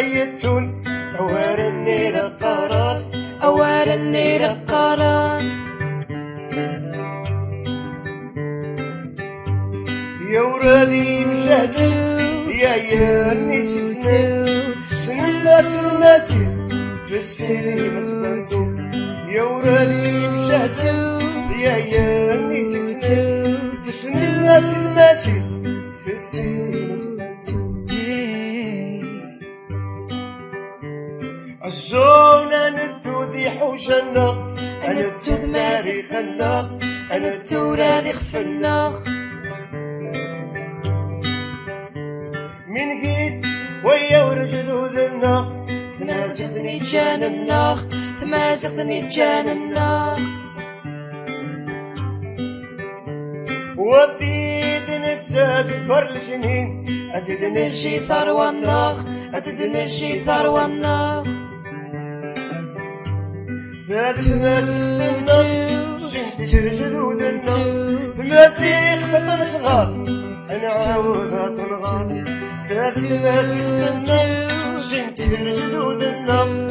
زقنا تمازغني جان النار. وطيد نساس كر الجنين. أدد نرجي ثروة النار أدد نرجي ثروة النار فات ماسخنا شنت جدودنا ماسيخ خطن صغار أنا عاودها تنغار فات ماسخنا شنت جدودنا ماسيخ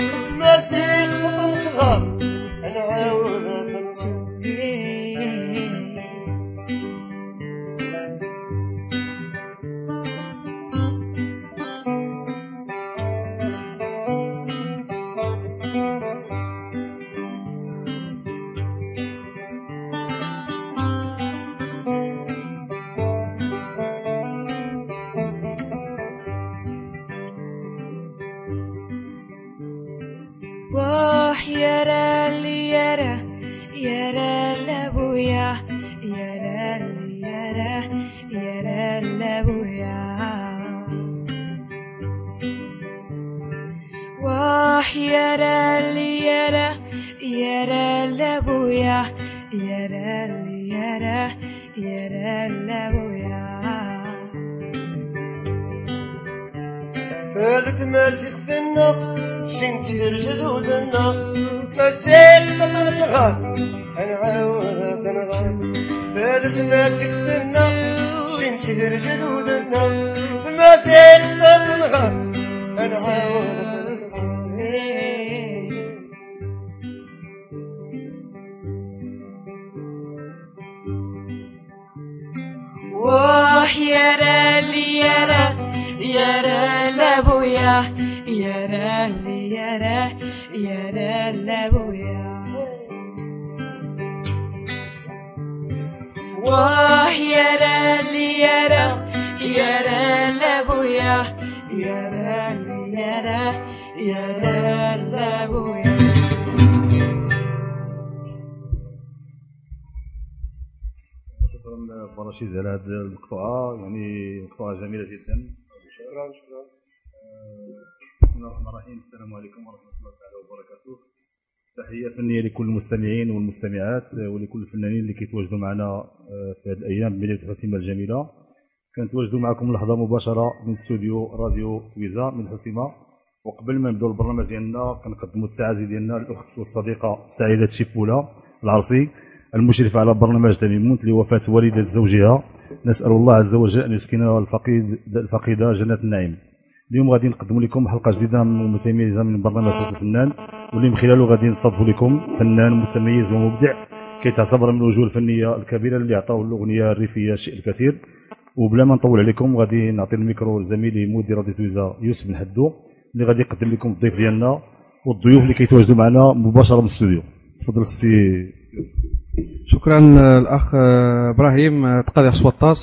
هذه المقطوعة يعني مقطوعة جميلة جدا. شكرا شكرا. بسم الله الرحمن الرحيم. السلام عليكم ورحمة الله تعالى وبركاته. تحية فنية لكل المستمعين والمستمعات ولكل الفنانين اللي كيتواجدوا معنا آه، في هذه الأيام بمدينة الحسيمة الجميلة. كنتواجدوا معكم لحظة مباشرة من استوديو راديو تويزا من الحسيمة وقبل ما نبداو البرنامج ديالنا كنقدموا التعازي ديالنا للأخت والصديقة سعيدة شيبولا العرسي. المشرفه على برنامج تميمونت لوفاة والدة زوجها. نسأل الله عز وجل أن يسكنها الفقيد الفقيدة جنات النعيم. اليوم غادي نقدم لكم حلقة جديدة متميزة من برنامج صوت الفنان. واللي من خلاله غادي نستضيف لكم فنان متميز ومبدع كيتعتبر من الوجوه الفنية الكبيرة اللي عطاو الأغنية الريفية الشيء الكثير. وبلا ما نطول عليكم غادي نعطي الميكرو لزميلي مدير راديو تويزا يوسف بن حدو اللي غادي يقدم لكم الضيف ديالنا والضيوف اللي كيتواجدوا معنا مباشرة من الاستوديو. تفضل السي شكرا الأخ إبراهيم تقدير سوطاس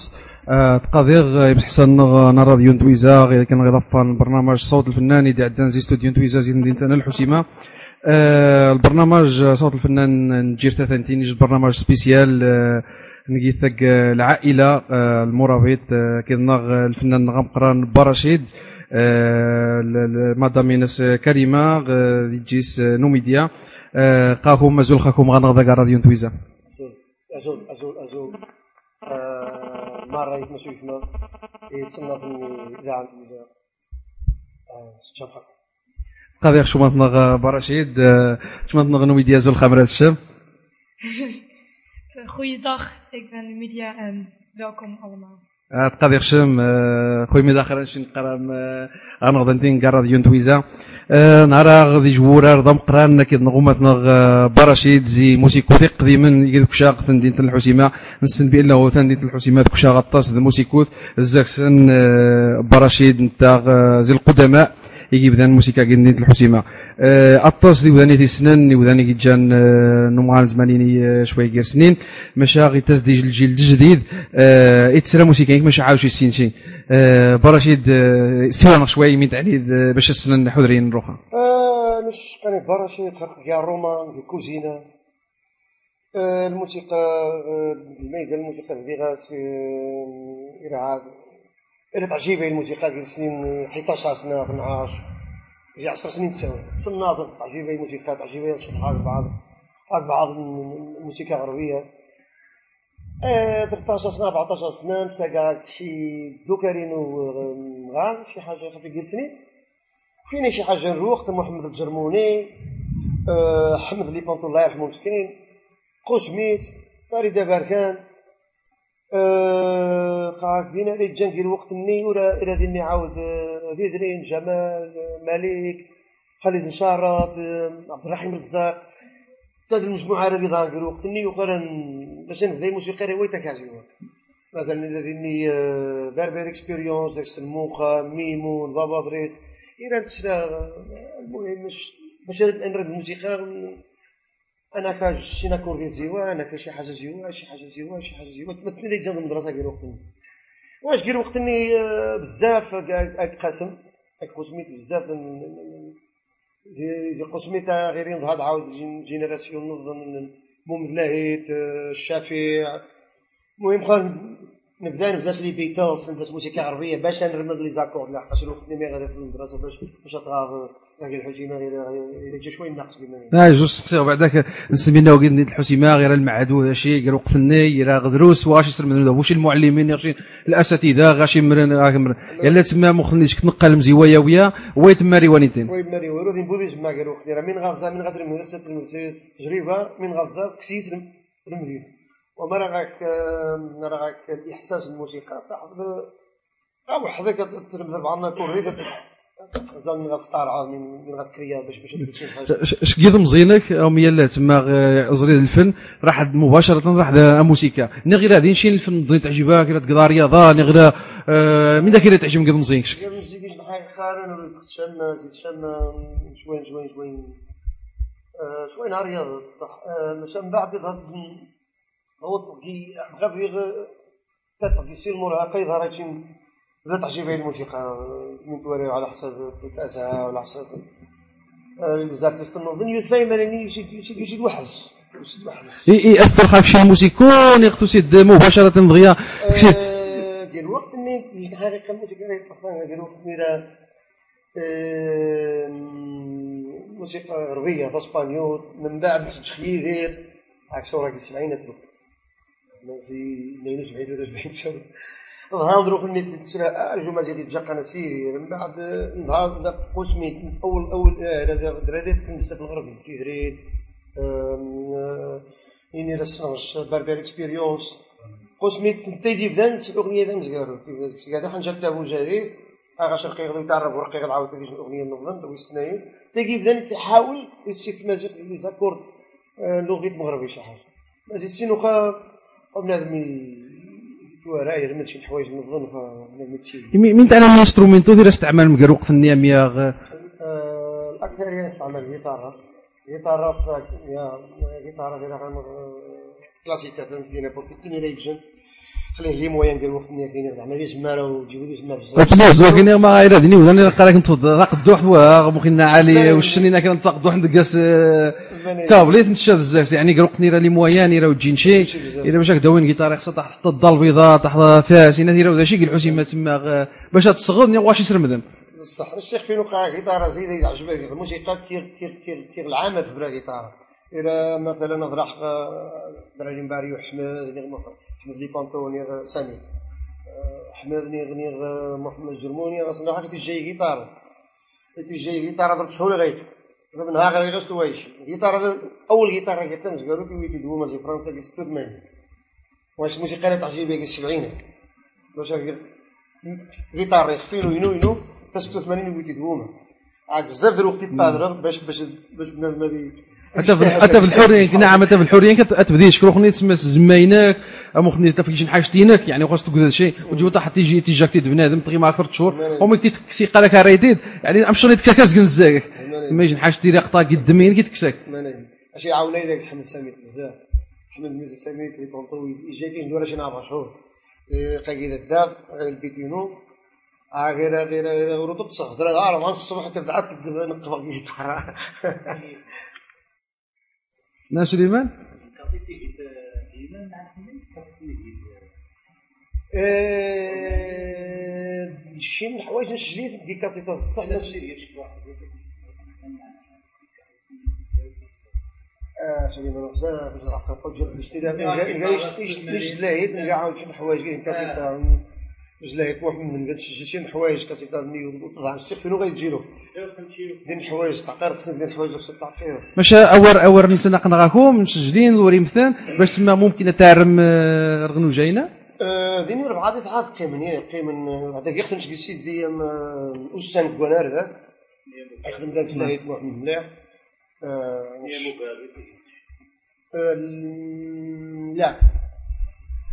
تقدير يمس حسن نا راديو نتويزا غير كان غيضفان برنامج صوت الفنان يدي عندنا زي ستوديو نتويزا زي مدينتنا الحسيمة. آه، البرنامج صوت الفنان نجير ثلاثين البرنامج سبيسيال آه، نقيثك العائلة آه، المرابط آه، كيضنغ الفنان غمقران برشيد آه، مدام كريمة آه، ديجيس نوميديا آه، قاكم مازال خاكم غنغدا راديو نتويزا أزول أزول أزول آه، مرة يتمسوا يسمى يتصنف إذاعة إذا ستشام حق قاضي شو مطنغ برشيد شو مطنغ نوميديا زول خمرات الشام Goeiedag, ik ben Media en welkom allemaal. تقاضي هشام آه، خويا مداخل نشي نقرا غنغدا نتين كاع راديو نتويزا آه، نهار غادي جبورا رضا مقران كيد نغوماتنا آه، برشيد زي موسيقو ثيق قديما كشاق تندين الحسيمة. نسن بانه تندين الحسيمة كشاق غطاس ذا موسيكوث الزاكسن آه، برشيد نتا آه، زي القدماء. يجي بدان الموسيقى قندين الحسيمة. آه، اطاس دي سنن وداني كي جان آه، نمغان زمانيني آه، شوية كير سنين. ماشا غي تزديج الجيل الجديد يتسرى موسيقى ماشي عاوش يسين شي. برشيد آه، سيوانا شوية من آه، باش السنن حذرين نروحها نش كان كاع الرومان في الكوزينة آه، الموسيقى الميدان الموسيقى في فيغاس في آه، إلى تعجيبي الموسيقى ديال سنين 11 سنة 12 في 10 سنين تساوي. صناض تعجيبي الموسيقى تعجيبي شطحات بعض بعض الموسيقى الغربية. آه، 13 سنة 14 سنة مساقا شي دوكارين ومغان شي حاجة خفيف ديال سنين فيني شي حاجة نروح محمد الجرموني أه حمد لي بونطو الله يرحمه مسكين قوسميت فريده باركان أه قاعد فينا لي جا ندير وقت مني ولا إلى ديني عاود ذيذرين جمال مالك خالد نشارط آه، عبد الرحيم رزاق. هاد المجموعة هذه اللي ندير وقت مني وقرا باش نبدا موسيقى رويتك عجيبه مثلا الذي بربر اكسبيريونس داك السموخه ميمون بابا دريس. إلى تشرا المهم باش نرد الموسيقى أنا كاج شي ناكوردي زيوا أنا كشي حاجة زيوا شي حاجة زيوا شي حاجة زيوا تمثل لي جنب المدرسة كير وقتني. واش كير وقتني؟ آه، بزاف قسم. قسميت بزاف زي قسميت غير نضهض عاود جين- جينيراسيون نظن محمد لاهيت الشافع المهم خل نبدا نبدا لي بيتلز نبدا موسيقى عربية باش نرمد لي زاكور لحقاش الوقت مي غادي في المدرسة باش باش نتغاض آه جوج سقسي وبعدك نسمينا وقيد الحسيمة غير المعدو شي غير وقت الني غير غدروس واش يسر من واش المعلمين غاشي الأساتذة غاشي مرن مرن يلا تما مخنيش كتنقل مزيوايا ويا ويت ماري وانيتين. وي ماري ويرو دي بوديز ما قالوا أختي راه من غزة من غادر المدرسة المدرسة التجربه من غزة كسيت المدينة وما راه غاك آه، راه غاك الإحساس الموسيقى؟ تاخذ أو حظك ترمز بعضنا كوريد زال من غتختار من من غتكريا باش باش مزينك أو يلا تما زريد الفن راح مباشرة راح موسيقى. ني غير هذه نشي الفن ضني تعجبها كي تقضى رياضه ني غير آه، من ذاك اللي تعجب كيض مزينك الموسيقى شنو حاجة قارن تخشم زيد شم شوين شوين شوين. آه، شوين على الرياضة صح مش من بعد يظهر هو في تفقي يصير المراهقه يظهر هادشي بدا تعجبها الموسيقى من توري على حسب كاسها وعلى حسب الزارتيست النظن يتفاهم انني يشد وحش وحش ياثر خاك شي موسيكون ياخذ سيد مباشرة دغيا. كشي- آه، ديال الوقت اللي الحقيقة الموسيقى اللي طلقنا ديال الوقت اللي راه موسيقى غربية إسبانيول من بعد تخيير عكس وراك السبعينات في 72 73 شهر. نضرب في في التسرع الجمعة ديالي تجاق أنا سيدي من بعد نهار ذاك قسمي أول أول هذا دراري كنت في الغربي في دريد إني رسناش باربير إكسبيريونس. قسمي تيدي بدان الاغنيه ذا مزقارو هذا حنجا تابو جديد اغا شرقي غادي يتعرف ورقي غادي عاود تجي الأغنية النظام دو السنين تيجي بدان تحاول مزيق لي زاكورد لغه مغربي شي حاجة. ماشي سينو خا بنادم من تاع الانسترومنتو ديال استعمال مقر وقت النيام يا غ- آه، الأكثرية يستعمل الجيتارة الجيتارة ف- يا جيتارة ديال كلاسيكا فهمتينا بوركو كيني لا يجن. خليه لي موين ديال وقت ملي كاين زعما لي زمارة وجيبو زمار بزاف. ولكن زوكين ما غير هذني ولا قال لك أنت ذاق الدوح ومخنا علي والشنينا كان طاق دوح ندقاس كابليت نتشاد بزاف يعني قروق نيرا لي مويان نيرا وتجي نشي الا باش هكذا وين جيتار خصها تحت الضال البيضاء تحت فاس هنا نيرا شي قال حسين تما باش تصغد واش يسرمدن بصح الشيخ فين وقع جيتارة زيدة يعجبك الموسيقى كير كير كير كير العامة تبرا جيتارة إلى مثلا نضرح دراري مباري مخ- حمد لي بانتو نيغ سامي. آه، حمد نيغ نيغ محمد جرموني غاصنا حاجة جاي كي جاي جيتارة درت شهور غايت من نهار غير غاست وايش؟ جيتارة أول جيتارة كتمز قالوا كي ويتي دوما زي فرنسا كي ستود مان واش الموسيقى اللي تعجبك كي السبعينات واش هكا جيتار يخفي له ينو ينو تا 86 ويتي دوما عاد بزاف ديال الوقت يبادر باش باش باش بنادم هذه حتى في حتى في الحوريين نعم حتى في الحوريين كتبدي شكون خني تسمى زماينك ام خني تا فيك حاجتينك يعني خاص تقول هذا الشيء وتجي طاح تيجي تيجاك تيد بنادم تغي معك ثلاث شهور ومي تكسي قالك ريديد يعني امشي تكاكاس كنزاك تما يجي حاجة تيري قطا قدامين كي تكساك نعم عاوني ذاك حمد سامي بزاف حمد ميت سامي في طونطو جايتي ندور شي نعرف شهور قاقيد الدار غير البيتينو آه غير غير غير هذا عارف عن الصبح حتى بدعت نقف الجيتار نا سليمان شي من الحوايج نشريت ديك كاسيتات الصح آه سليمان بزاف بزاف عقل جرب نشتي نلقى يشد لاهيت نلقى عاود شي حوايج كاين كاسيتا جلايت واحد من قد شي حوايج كاسيتا وطلع الشيخ فين غادي له ديال الحوايج تعقير خصك تعقير ماشي اور اور نسنق نغاكم مسجلين وري مثلا باش تما ممكن تعرم آه، رغنو جاينا؟ ديني ربعة دي تعرف قيمن هي قيمن هذاك يخدم شي سيد ديال أستاذ كوانار ذاك يخدم ذاك سلاهيت محمد مليح. آه، آه، لا.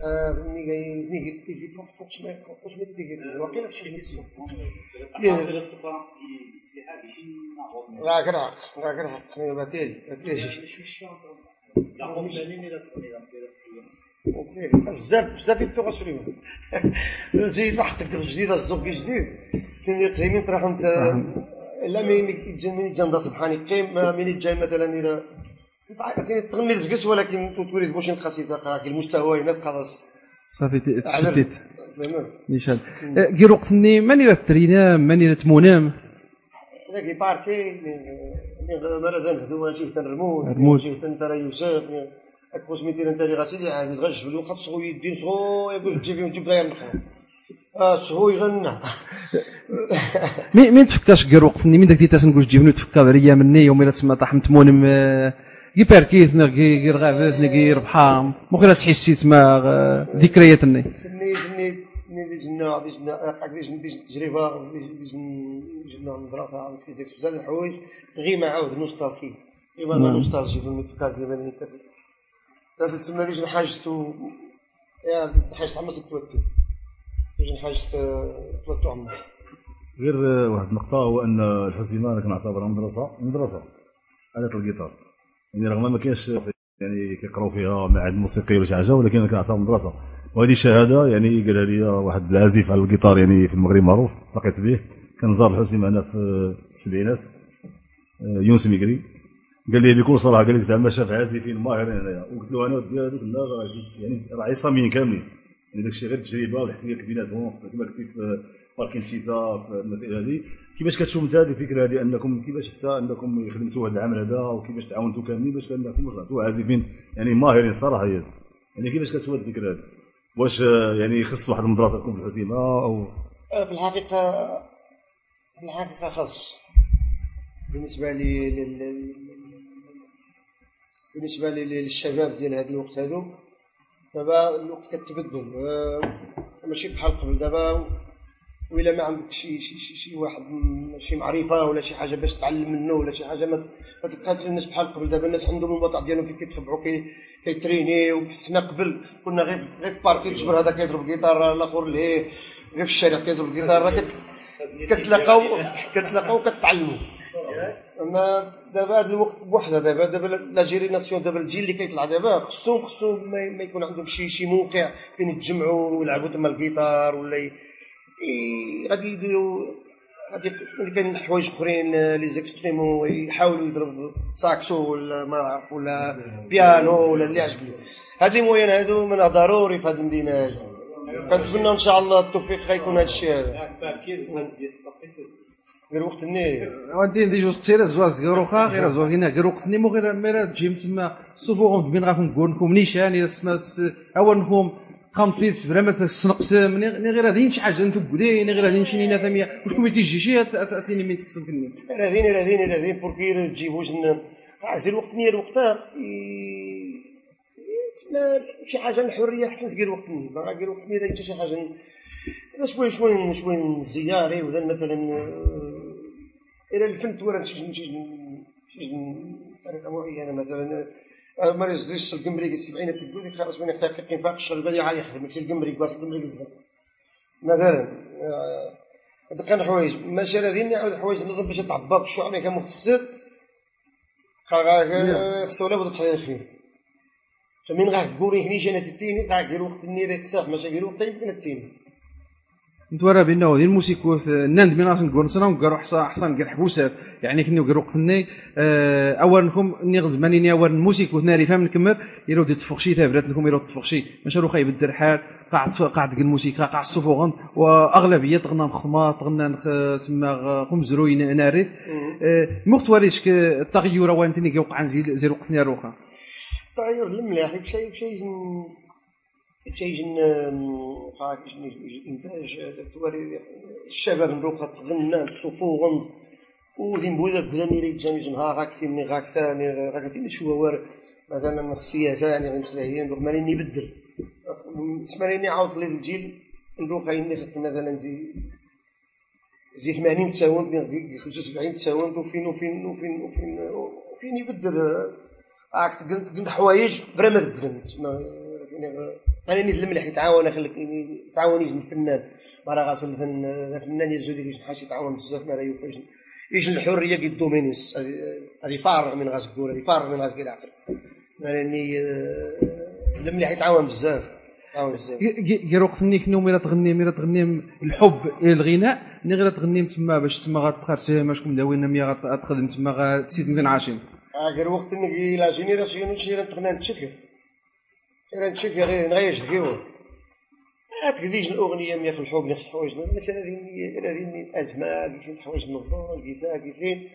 ملي نيجي تيجي فوق فوق شمال فوق شمال تيجي واقيلا شي راك راك راك راك باتيري باتيري بزاف بزاف يبتو سليمان زيد واحد جديد الزوق جديد تيمي قيمين تروح انت لا مين جا ندا سبحاني قيم من جاي مثلا إلى كاين تغني الزقس ولكن تولي واش القصيده كاع المستوى هنا خلاص صافي تشتت نيشان كي وقتني ماني لا ترينام ماني لا تمونام؟ هذاك باركي مرة نهدو نجيه تنرمون رمود. نجيه تنترى يوسف اكو سميتي أنت اللي غاسيدي عاد تغش بلو خاطر صغو يدين صغو يقول تجي فيهم تجيب غير الخير آه صغو يغنى. مين مين تفكاش كير وقتني؟ من داك ديتاس نقول جيبني تفكا ريا مني يوم لا تسمى طاح متمونم كي باركيتنا كي كي رغابتنا كي ربحام ممكن تحسي تسمى آه، ذكرياتني فني فني فني دي جنا دي جنا قاعد دي جنا دي جنا تجربة دي جنا دي جنا المدرسة عاود فيزيك بزاف د الحوايج. تغي مع عاود نوستالجي. إيوا أنا نوستالجي في المتفكات ديال انت انت تسمى ديج حاجة يا حاجة تعمس التوتر. ديج حاجة توتر عمر. غير آه، واحد النقطة هو أن الحسيمة أنا كنعتبرها مدرسة. مدرسة. آلة الجيتار. يعني رغم ما كاينش يعني كيقراو فيها معهد موسيقي ولا شي حاجة ولكن أنا كنعتبرها مدرسة وهذه شهادة يعني قالها لي واحد العازف على الجيتار يعني في المغرب معروف لقيت به. كان زار الحسيمة هنا في السبعينات. آه، يونس ميكري قال لي بكل صراحة قال لك زعما شاف عازفين ماهرين هنايا. وقلت له أنا ودي هذوك لا يعني راه عصاميين كاملين. يعني داك الشيء غير تجربه والاحتكاك بيناتهم كما قلتي في parque ن شيتا في المسائل هذه. كيفاش كتشوف انت هذه الفكرة هذه؟ أنكم كيفاش حتى أنكم خدمتوا هذا العمل هذا وكيفاش تعاونتوا كاملين باش انكم رجعتوا عازفين. يعني ماهرين صراحة. يعني كيفاش كتشوف هذه الفكرة هذه؟ واش آه، يعني خص واحد المدرسة تكون في الحسيمة أو؟ في الحقيقة في الحقيقة خاص. بالنسبة لي لل... بالنسبة لي للشباب ديال هذا الوقت هذو دابا الوقت كتبدل. آه، ماشي بحال قبل. دابا وإلا ما عندك شي شي شي, شي واحد شي معرفة ولا شي حاجة باش تعلم منه ولا شي حاجة ما تلقاش الناس بحال قبل. دابا الناس عندهم الموضوع ديالهم فين كيتخبعوا كي كيترينيو حنا قبل كنا غير غير في parque تجبر هذا كيضرب جيتار الآخر ليه؟ غير في الشارع كيضرب جيتار راه كت- كتلاقاو كتلاقاو كتعلموا أما دابا هذا الوقت بوحده دابا. دابا لا جيريناسيون دابا الجيل اللي كيطلع دابا خصهم خصهم ما, يكون عندهم شي شي موقع فين يتجمعوا ويلعبوا تما الجيتار ولا غادي يديروا هذيك كاين حوايج أخرين آه، les instruments يحاولوا يضربوا ساكسو ولا ما نعرف ولا بيانو ولا اللي عجبني. هاد لي موين هادو من ضروري في هاد المدينة هادي. كنتمنى إن شاء الله التوفيق غيكون هاد الشيء هذا. غير وقت النيل وانتي دي جوج تيرا زواز غيروخا غير زواز هنا غير وقت نيمو غير ميرا تجي تما. صفوهم بين غاكم لكم نيشان إلى تسمى اول نكم قام فيت بلا ما تسنقس مني غير هذه شي حاجة أنتم بودين غير هذه شي نينا ثانية واش كون تيجي شي تعطيني من تقسم كني. راذين راذين راذين بوركي تجيبوش عزيز الوقت نير وقتها تما شي حاجة الحرية حسن تقير وقت ما غير وقت نير حتى شي حاجة شوي شوي شوي زياري ولا مثلا إلى الفن تورا شي شي طريقة معينة مثلا ما يصدرش القمري السبعين تقول لك خلاص من يختار في القنفاق الشهر البادي عاد يخدم. يكسر القمري باس القمري الزنق مثلا هذوك كان حوايج. ماشي هذين نعاود حوايج نظم باش تعبى في الشعر كان مفسد خصو ولا بد تحيا فيه فمن غا كوري هني جانا تتيني؟ غا كير وقت النيرك صح ماشي كير وقت يمكن التيني. نتورا بانه ذي الموسيقى ناند من راس نقول نصنا نقول حصان حصان قال حبوسات يعني كني نقول وقتني آه، أول نكم ني غزماني أول الموسيقى ناري فهم نكمل يرو دي تفخشي نكم يرو تفخشي. ماشي رو خايب الدر حال قاعد قاعد الموسيقى قاعد الصفوغن وأغلبية تغنى نخمات تغنى تما خمزروي ناري آه، مخت وريش التغير وين تني وقع نزيد زير وقتني روخا التغير الملاح بشيء بشيء تيجن إنتاج الشباب نروخ تغنى الصفوغن وذي مبوذا بدا ميري جامي ها غاك ثاني غاك ثاني غاك ثاني شو مثلا السياسة يعني غير مسلاهين رغم اني نبدل تسمعني عاود لي الجيل نروح اني خدت مثلا زي زي 80 تساوند 75 تساوند وفين وفين وفين وفين وفين يبدل. راك قلت حوايج برا ما تبدل. أنا نيت الملح يتعاون خليك تعاونيش من الفنان ما راه غاسل الفنان يرجو ديك شحال يتعاون بزاف ما راه يوفاش إيش الحرية كي دومينيس هذه فارغ من غاس هذه فارغ من غاس العقل يعني الملح يتعاون بزاف كي وقت نيك نوم إلى تغني إلى تغني الحب إلى الغناء ني غير تغني تما باش تما غتبقى ما شكون داوينا مي غتخدم تما غتسيد مزيان عاشين. غير وقت نيك لا جينيراسيون شي تغني نتشتكر أنا نشوف غير نغيش ذكيور ما تقديش الأغنية ميا في الحب نفس الحوايج مثلا هذه هذه الازمه كيفين الحوايج نظام كيفاه كيفين.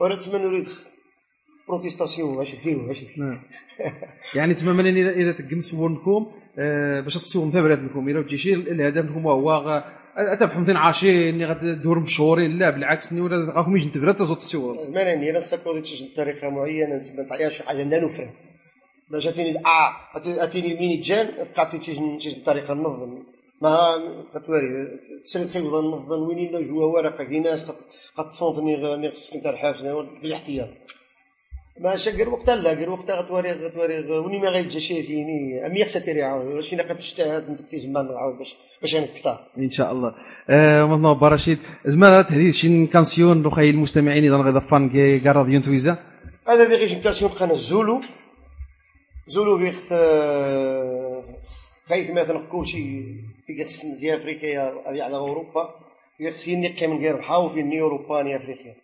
وأنا تما نريد بروتيستاسيون واش ديروا واش يعني تما من إلى تقمسوا ونكم آه، باش تصيروا مثابرات لكم إلى تجي الهدف لكم هو اتبحث مثلا عاشين غتدور مشهورين لا بالعكس ولا غاكم يجي نتبرد تزوت التصوير ما أنا نسكو بطريقه معينة تعيا شي حاجة نفهم باش اتيني آه أتيني ميني جان بقات تيجي بطريقه نظم ما كتواري تسرد في وضع نظم وين لا جوا ورقة كي ناس قطفونتني غير خصك انت الحاف بالاحتياط ما شكر وقت لا غير وقت غتوري غتوري وني ما غيجي شي فيني ام يخسى تيري عاود واش أنا تجتهد أنت في زمان نعاود باش باش نكثر إن شاء الله. آه مثلا برشيد زمان تهديد شي كانسيون لو خاي المستمعين إذا غير فان كي راديو تويزا؟ هذا ديغي كانسيون قناة الزولو زولو بيخ خايث مثلا كلشي يقص مزيان افريقيا هذه على اوروبا يخفيني كم غير بحاو في ني اوروبا ني افريقيا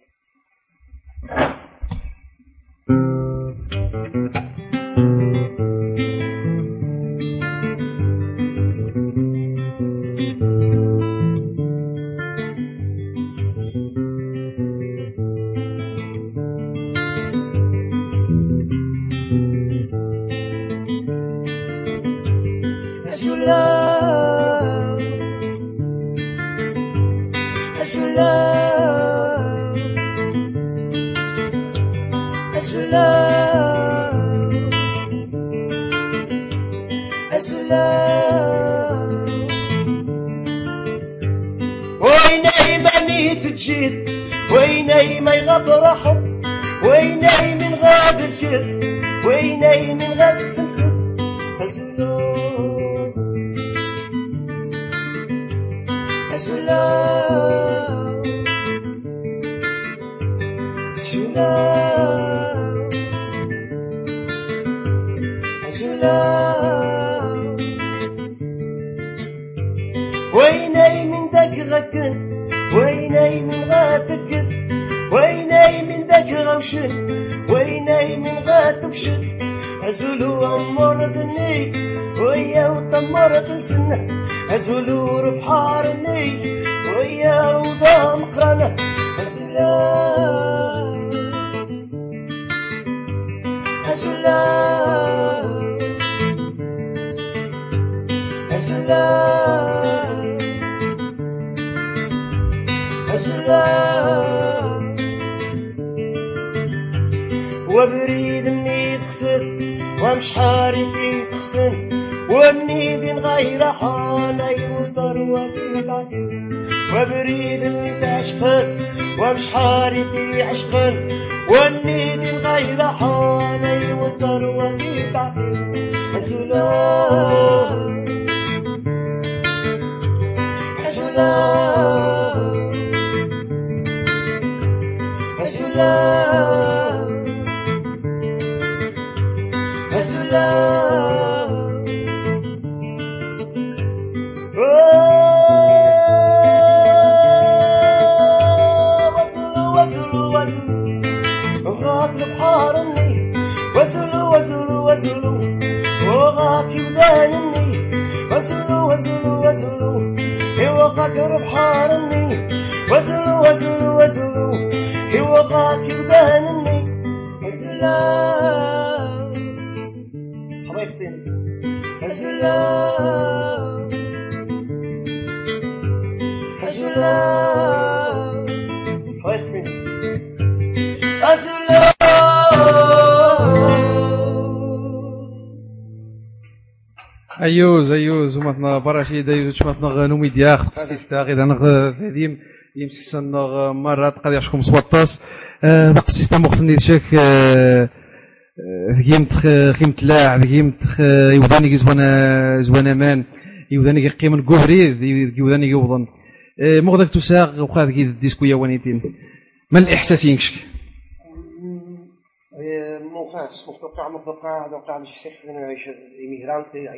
love. ايوز ايوز ومثنا براشي دايوز شمتنا نومي دياخ قسيستا غير أنا ثاديم يمسح سنة مرات قد يشكم سوطاس بقسيستا مختني شك ذكيمت خيمت لاع ذكيمت يوضاني زوانا زوانا مان يوضاني قيمن قهري يوضاني يوضن. مغدك تساق وخا ذكي الديسكو يا وانيتين. ما الإحساس ينكشك موقعش متوقع متوقع وقع مش سيخ يعيش ايميغرانتي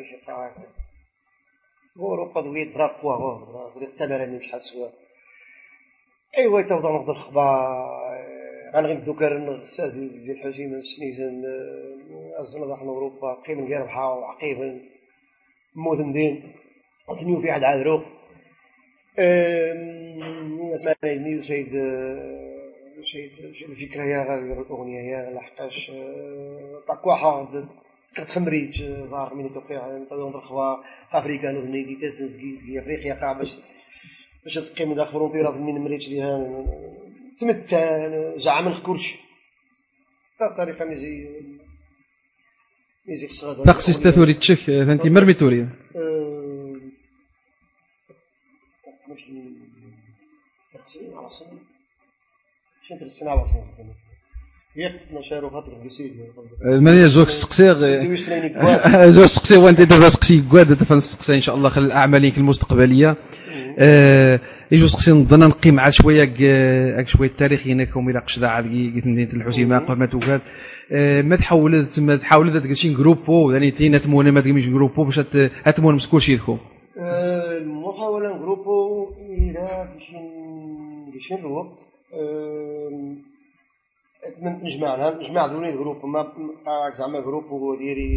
قاع اوروبا دوليت برا هو طريق التمارين مش حد سوا. ايوا توضع نقدر خبا غنغيب دوكا سازي زي الحسين سنيزن أزنا ضحنا أوروبا قيم غير بحا وعقيبا موثن دين وثنيو في عاد عذروف أسمعني نيو سيد سيد الفكرة هي غادي الأغنية هي لحقاش طاكوا كتخمريج ظهر من توقيع نطيون الخوا افريكا نغني دي تسنسكي أفريقيا قاع باش باش تقيم داخل فرونتيرا من مريتش ليها تمتان زعم كلشي الطريقة ميزي ميزي خصها تقسيس تثوري تشك أنت مرمي توري ماني زوك سقسي زوك سقسي وانت دابا سقسي كواد دابا نسقسي إن شاء الله خلال اعمالك المستقبلية. يجوز سقسي نظن نقي مع شوية هاك شوية التاريخ هناك إلى قشدة عاد قلت مدينة الحسيمة قبل توكاد ما تحول تما تحول تلقى شي جروبو يعني تينا تمونا ما تقيمش جروبو باش تمون مسكول شي يدخل. المحاولة جروبو إلى باش نروح نجمع نجمع دوني جروب ما زعما جروب هو ديري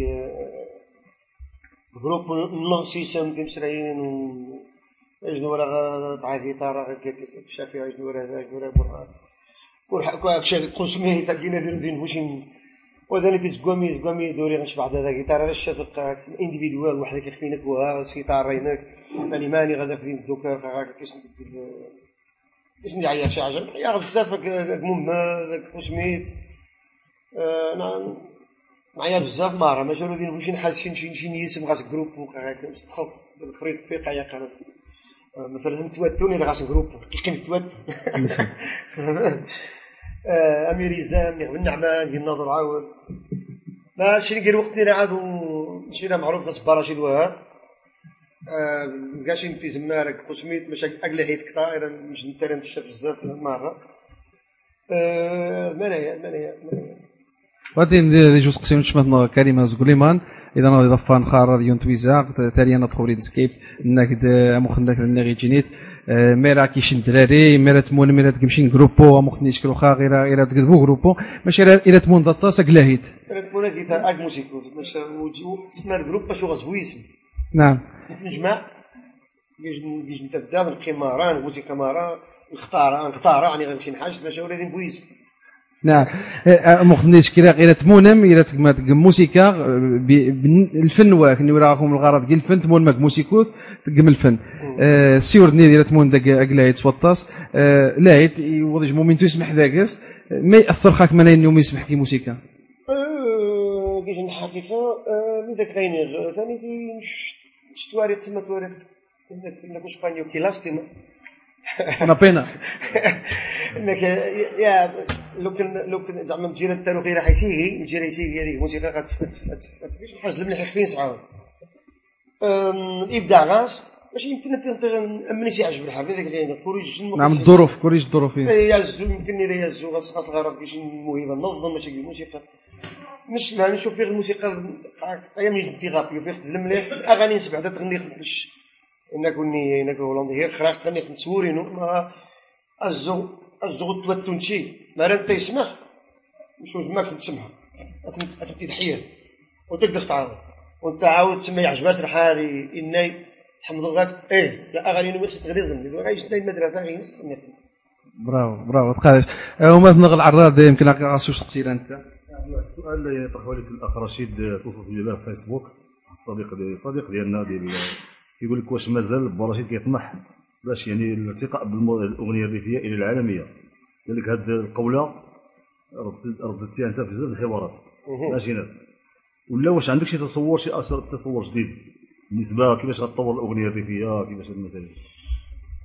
جروب نغسيسم في مسرايين إجنو راه تعيط جيتار الشافعي إجنو راه ذاك ورا برهان. كل شيء قسمي تلقينا دير دين وشين وذاني تزقومي زقومي دوري غنشبع هذا جيتار الشات انديفيدوال وحدك كيخفينك وها سكيتار رينك ماني ماني غادا في دوكا هكا كيسند كيسند عيا شي عجب. يا بزاف مم ذاك وسميت. أنا معايا بزاف مارا. ما جارو دين وشين حاسين شي شي نيسم غاس جروب هكا مستخص الفريق فيقا يا خلاص مثلا تواتوني غاس جروب كيقيم توات اميري زام نغم النعمان ديال الناظر عاود. ما شي ندير وقت دينا عاد شي معروف غاس براشيد وهاب. كاش انت زمارك قسميت مش أقل هيت كثير مش نترن تشرب بزاف مرة. منايا منايا منايا. غادي ندير جوج قسيم شمت كلمه زغليمان إذا غادي ضفان خار راديو تويزا تالي أنا تخوري سكيب انك مخنك نغي جينيت. آه، ميرا كيشن دراري ميرا تمون ميرا تمشي جروبو مخني شكل خا غير غير تكذبو جروبو ماشي إلى تمون دطاس اكلاهيت تمون اك موسيكو باش تسمى الجروب باش غزويسم نعم. نجمع كيش نتداد نبقي ماران موسيقى ماران نختار نختار يعني غنمشي نحاج باش ولادي نبويسم نعم. مخنيش كلا غير تمونم إلى تكما موسيقى الفن واك ني وراكم الغرض ديال الفن تمون ماك موسيكوث تقم الفن. آه، سيور ني ديال تمون داك اكلايت سوطاس. آه، لايت يوضج مومنت يسمح داكس ما يأثر خاك من يوم يسمح كي موسيقى؟ كيجي الحقيقة مي داك غينير ثاني شتواري تسمى تواري انك اسبانيو كي لاستيما انا بينا انك يا لو كان لو كان زعما مجيرة التارو غير حيسيغي مجيرة يسيغي هذيك الموسيقى غتفيش الحاجة المليح خفين سعاود الابداع غاس ماشي يمكن امني سي عجب الحال هذاك اللي كوريج نعم الظروف كوريج الظروف يازو يمكن يازو غاس الغرض كيجي موهبه نظم ماشي الموسيقى مش لا نشوف فيه الموسيقى أيام يجي غابي فيه خدم مليح الاغاني نسمع تغني انك وني انك هولندي. هي خراج تغني نتصورينو ما الزو الزو توتونشي ما أنت يسمع. مش ماكش تسمعها. اثنتي تحية. وتقدر تعاود وأنت عاود تسمى يعجبها الحالي إني الحمد لله. إيه لا أغاني نو ماكش تغني تغني غايش المدرسة غير نستغني برافو برافو. تقالش وما تنغ العراض يمكن غاسو تقصير أنت. السؤال اللي يطرحه لك الأخ رشيد توصف به في فيسبوك الصديق دي صديق ديالنا ديال يقول لك واش مازال برشيد كيطمح باش يعني الارتقاء بالاغنيه الريفية إلى العالمية. قال لك هذه القولة ردتيها انت في بزاف الحوارات. ماشي ناس ولا واش عندك شي تصور شي تصور جديد بالنسبة كيفاش غتطور الأغنية الريفية كيفاش المسائل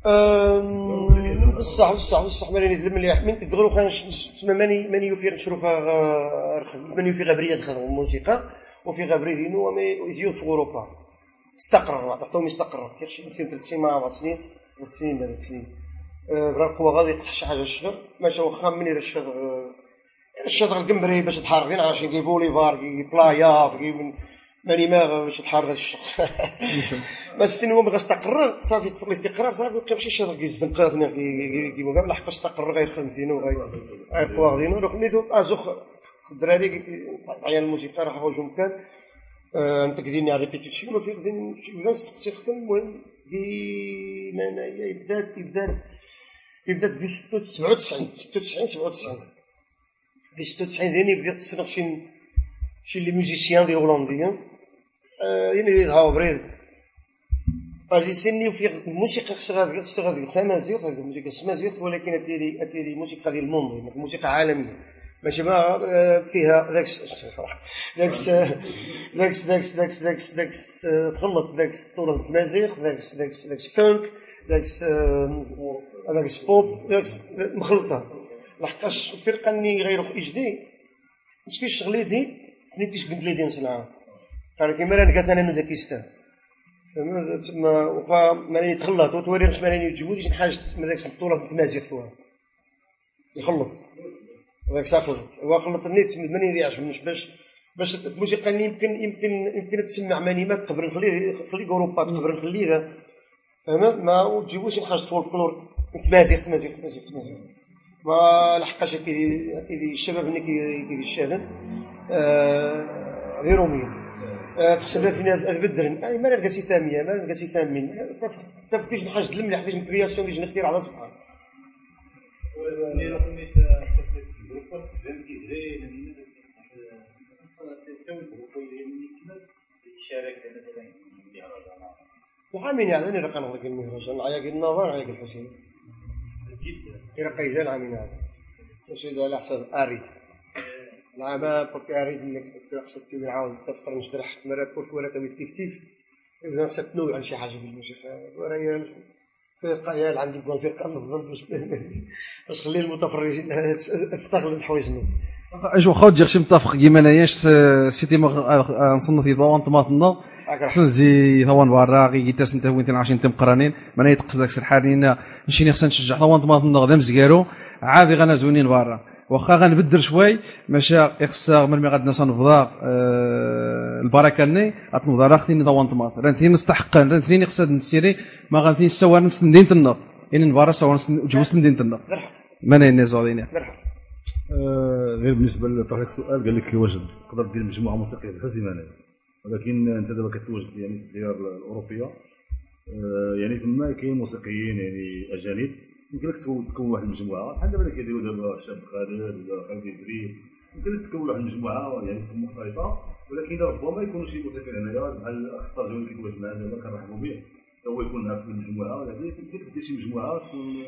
بصح بصح بصح ماني ندلم مليح من تقدروا خان تسمى ماني ماني يوفي نشروفا ماني يوفي غبريه تخدم الموسيقى وفي غبري دينو وما يزيد في أوروبا. استقرر عطاهم يستقرر كيفاش يمكن ثلاث سنين مع أربع سنين. ثلاث سنين ثلاث سنين. برا القوة غادي يقصح شي حاجة الشغل ماشي واخا من الشغل الشغل القمبري باش تحارق عشان كي بوليفار كي بلايا كي ماني ما باش تحارق الشغل بس السن هو غيستقر صافي في الاستقرار صافي يبقى ماشي شي كي الزنقات كي كي قبل لحقاش استقر غيخدم فينا غير غادينا دوك نيتو ازوخ الدراري عيال الموسيقى راح واجهوا مكان أنت كديرني على ريبيتيسيون وفي بدا نسقسي خصم المهم بمعنى بدات بدات بدات ب 97 96 97 ب 96 ثاني بدات تصنع شي شي لي ميوزيسيان دي هولنديين يعني هاو بريد. غادي يسنيو في الموسيقى خصها غادي تمازيغ هذه الموسيقى السمازيغ ولكن اتيري اتيري موسيقى ديال الموند موسيقى عالميه ماشي ما فيها ذاك ذاك ذاك ذاك ذاك ذاك تخلط ذاك طول المزيق ذاك ذاك ذاك فونك ذاك ذاك بوب ذاك مخلطه لحقاش الفرقه اللي غير اجدي مشتي الشغلي دي نيتيش قد لي دين سنعه قال كيما راه كاتانا نو داكيستان تما وخا ماني تخلط وتوري واش ماني يجيبو ديش حاجة ذاك البطوله تمازيغ يخلط. هذاك خلط. هو خلط النيت ماني يضيعش منش باش باش الموسيقى اللي يمكن يمكن يمكن تسمع مانيمات قبل نخليه نخلي أوروبا قبل نخليها فهمت ما تجيبوش شي حاجة فولكلور. تمازيغ تمازيغ تمازيغ تمازيغ ما لحقاش كيدي الشباب اللي كيدي الشاذن. آه غير آه تقسم فينا بدرن أي ما لقيتي ثانية ما لقيتي ثامن. تفكيش كيش نحاج الملح ديج الكرياسيون ديج نختار على سبحان العامين يعني رقم هذاك المهرجان. عياق النظر عياق الحسين. جدا. رقي ذا العامين هذا. وسيد على حساب اريد العام برك أريد إنك تقصد كي نعاود تفطر نشرح مرات كل ولا توي كيف كيف. يبدا خصك تنوع على شي حاجة في الموسيقى. ورايا فرقه يا عندي نقول فرقة نظم باش خلي المتفرجين تستغل الحوايج اش واخا تجي شي متفق. كيما انايا سيتي نصنت يضوان طماطنا خصنا نزي ثوان برا غي كيتاس انت وين عشان تم قرانين. ما يتقص داك السرحانين نشيني خصنا نشجع. ثوان طماطنا غدا مزكارو عادي غنازونين برا واخا غنبدل شوي ماشي اخسا مرمي غاد ناس نفضا آه البركة ني غتنفضا راه خديني ضوان طماط راه نتي نستحق راه خصها نسيري ما غنتي سوا نس ندين تنا يعني نبارا سوا جوز ندين تنا ما نيني زوديني غير بالنسبة لطرح السؤال قال لك واش تقدر دير مجموعة موسيقية بحال سيمانه ولكن أنت دابا كتواجد يعني في الديار الأوروبية. آه، يعني تما كاين موسيقيين يعني أجانب. يمكن لك تكون تكون واحد المجموعة. بحال دابا اللي كيديروا دابا الشاب خالد ولا خالد يزري يمكن لك تكون واحد المجموعة يعني مختلفه ولكن ربما يكونوا شي موسيقى هنايا بحال اخ الترجمه اللي كيتواجد معنا دابا كنرحبوا به هو يكون معك في المجموعة ولكن يمكن دير شي مجموعة تكون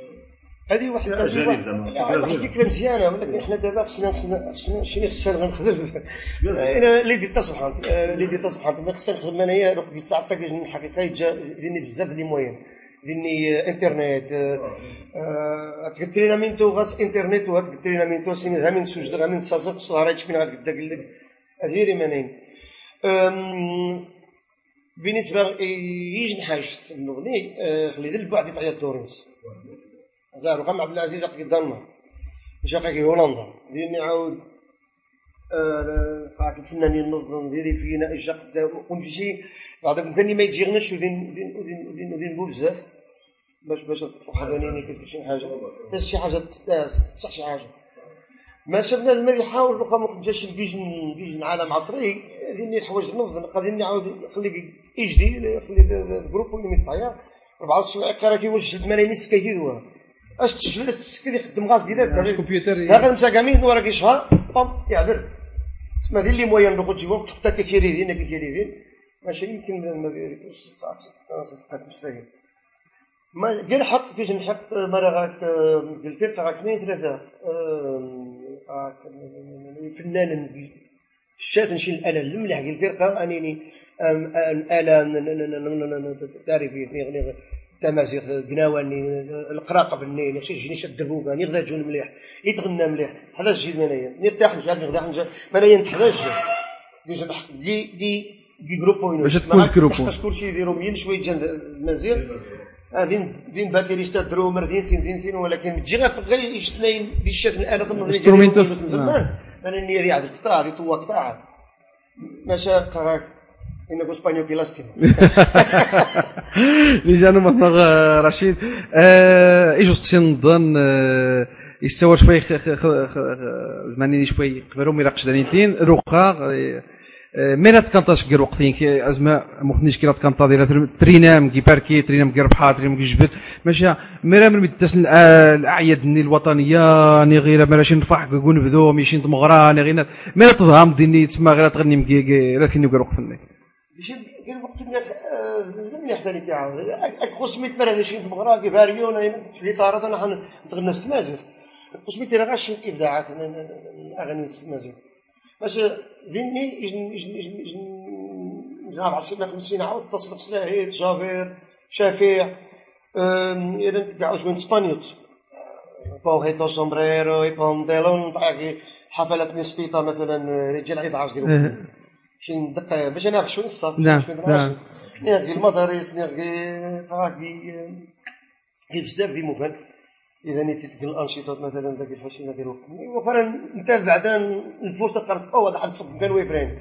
هذه واحد اجانب زعما. الفكرة مزيانة ولكن حنا دابا خصنا خصنا خصنا شنو خصنا غنخدم أنا اللي ديت تصبحت اللي ديت تصبحت ما خصنا نخدم أنايا روح ديت ساعه الحقيقة ديني بزاف ديال الموين ديني انترنت آه، ترينامينتو غاس انترنت وهاد ترينامينتو سيني غامين سوجد غامين سازق صهرات كنا غاد قد لك. هذه رمانين بالنسبة يجي نحاج نغني آه، خلي ذا البعد يطيط دورينس زار وقام عبد العزيز عقد الدنمارك جا هولندا. ديني عاود قاعد الفنانين نظم ديري فينا اجا قدام ونمشي بعد ممكن ما يجيغناش ودين ودين ودين ودين بزاف. باش باش تفحضنيني كيف شي حاجة. بس شي حاجة تصح شي حاجة. ما شفنا المال يحاول بقى ما جاش الفيجن فيجن عالم عصري هذه الحوايج نظن قادر نعاود خلي يجدي خلي الجروب اللي متطير ربعة السوايع راه كيوجه الملايين سكايتي أش تسجل تسكري يخدم غاز كذا الكمبيوتر هذا مسا كامين ورا كيشهر بام يعذر. تسمى دير لي مويان جي وقت حتى كيريدين كيريدين ماشي يمكن ما ديريكوش تقاك ما قال حق كيش نحط مرة غاك الفرقة غاك اثنين ثلاثة فنان الشات نشيل الآلة المليح الفرقة أنيني الآلة تعرفي تمازيغ قناواني القراقه بالنين شي جيني شد الدبوبه ني غدا جون مليح يتغنى مليح حدا الجيل منايا نرتاح نجا نغدا نجا منايا نتحدا الجيل. دي دي دي جروبو باش تكون جروبو حقاش كلشي يديروا مين شوية جان المزيغ هذين دين باتريستا درومر دين ثين دين ثين ولكن تجي غير غير الشات الآلة ثم انسترومينتو زمان. أنا ني رياض القطاع دي طوا قطاع. ماشا قراك اسبانيول que lástima. ديجا أنا رشيد ايجوز تنظن آه يستوى شوي زماني شوي قبلهم إلى قشدانيتين روخا ميرات كانطاش كير وقتين كي ازما مخنيش كي كانطا ديال ترينام كي باركي ترينام كي ربحا ترينام كي جبل ماشي ميرا من مدتس الاعياد الوطنيه ني غير ماشي نفح كون بذو ماشي تمغرا ني غير ميرا تضهم ديني تما غير تغني مكي لا كي وقت قال وقت مليح ثاني تاعو قسميت مرة شي مغرا كيف هاريون في الاطارات أنا نتغنى ستمازيغ قسميت راه غاش الابداعات الاغاني ستمازيغ باش ذني جناب عصير 50 عاود تصل سلاهيت جافير شفيع إذا كاع شوين إسبانيوت. بوهيتو سومبريرو بونتيلون حفلات نسبيطه مثلا رجال عيد عاشر شي ندق باش أنا الصف نعم نعم. نلقي المدارس نلقي كاين بزاف دي مفاد إذا مثلا ذاك الحوشي ديال الوقت. واخا انت بعدا الفرصه قررت أو هذا حد كان ويفرين.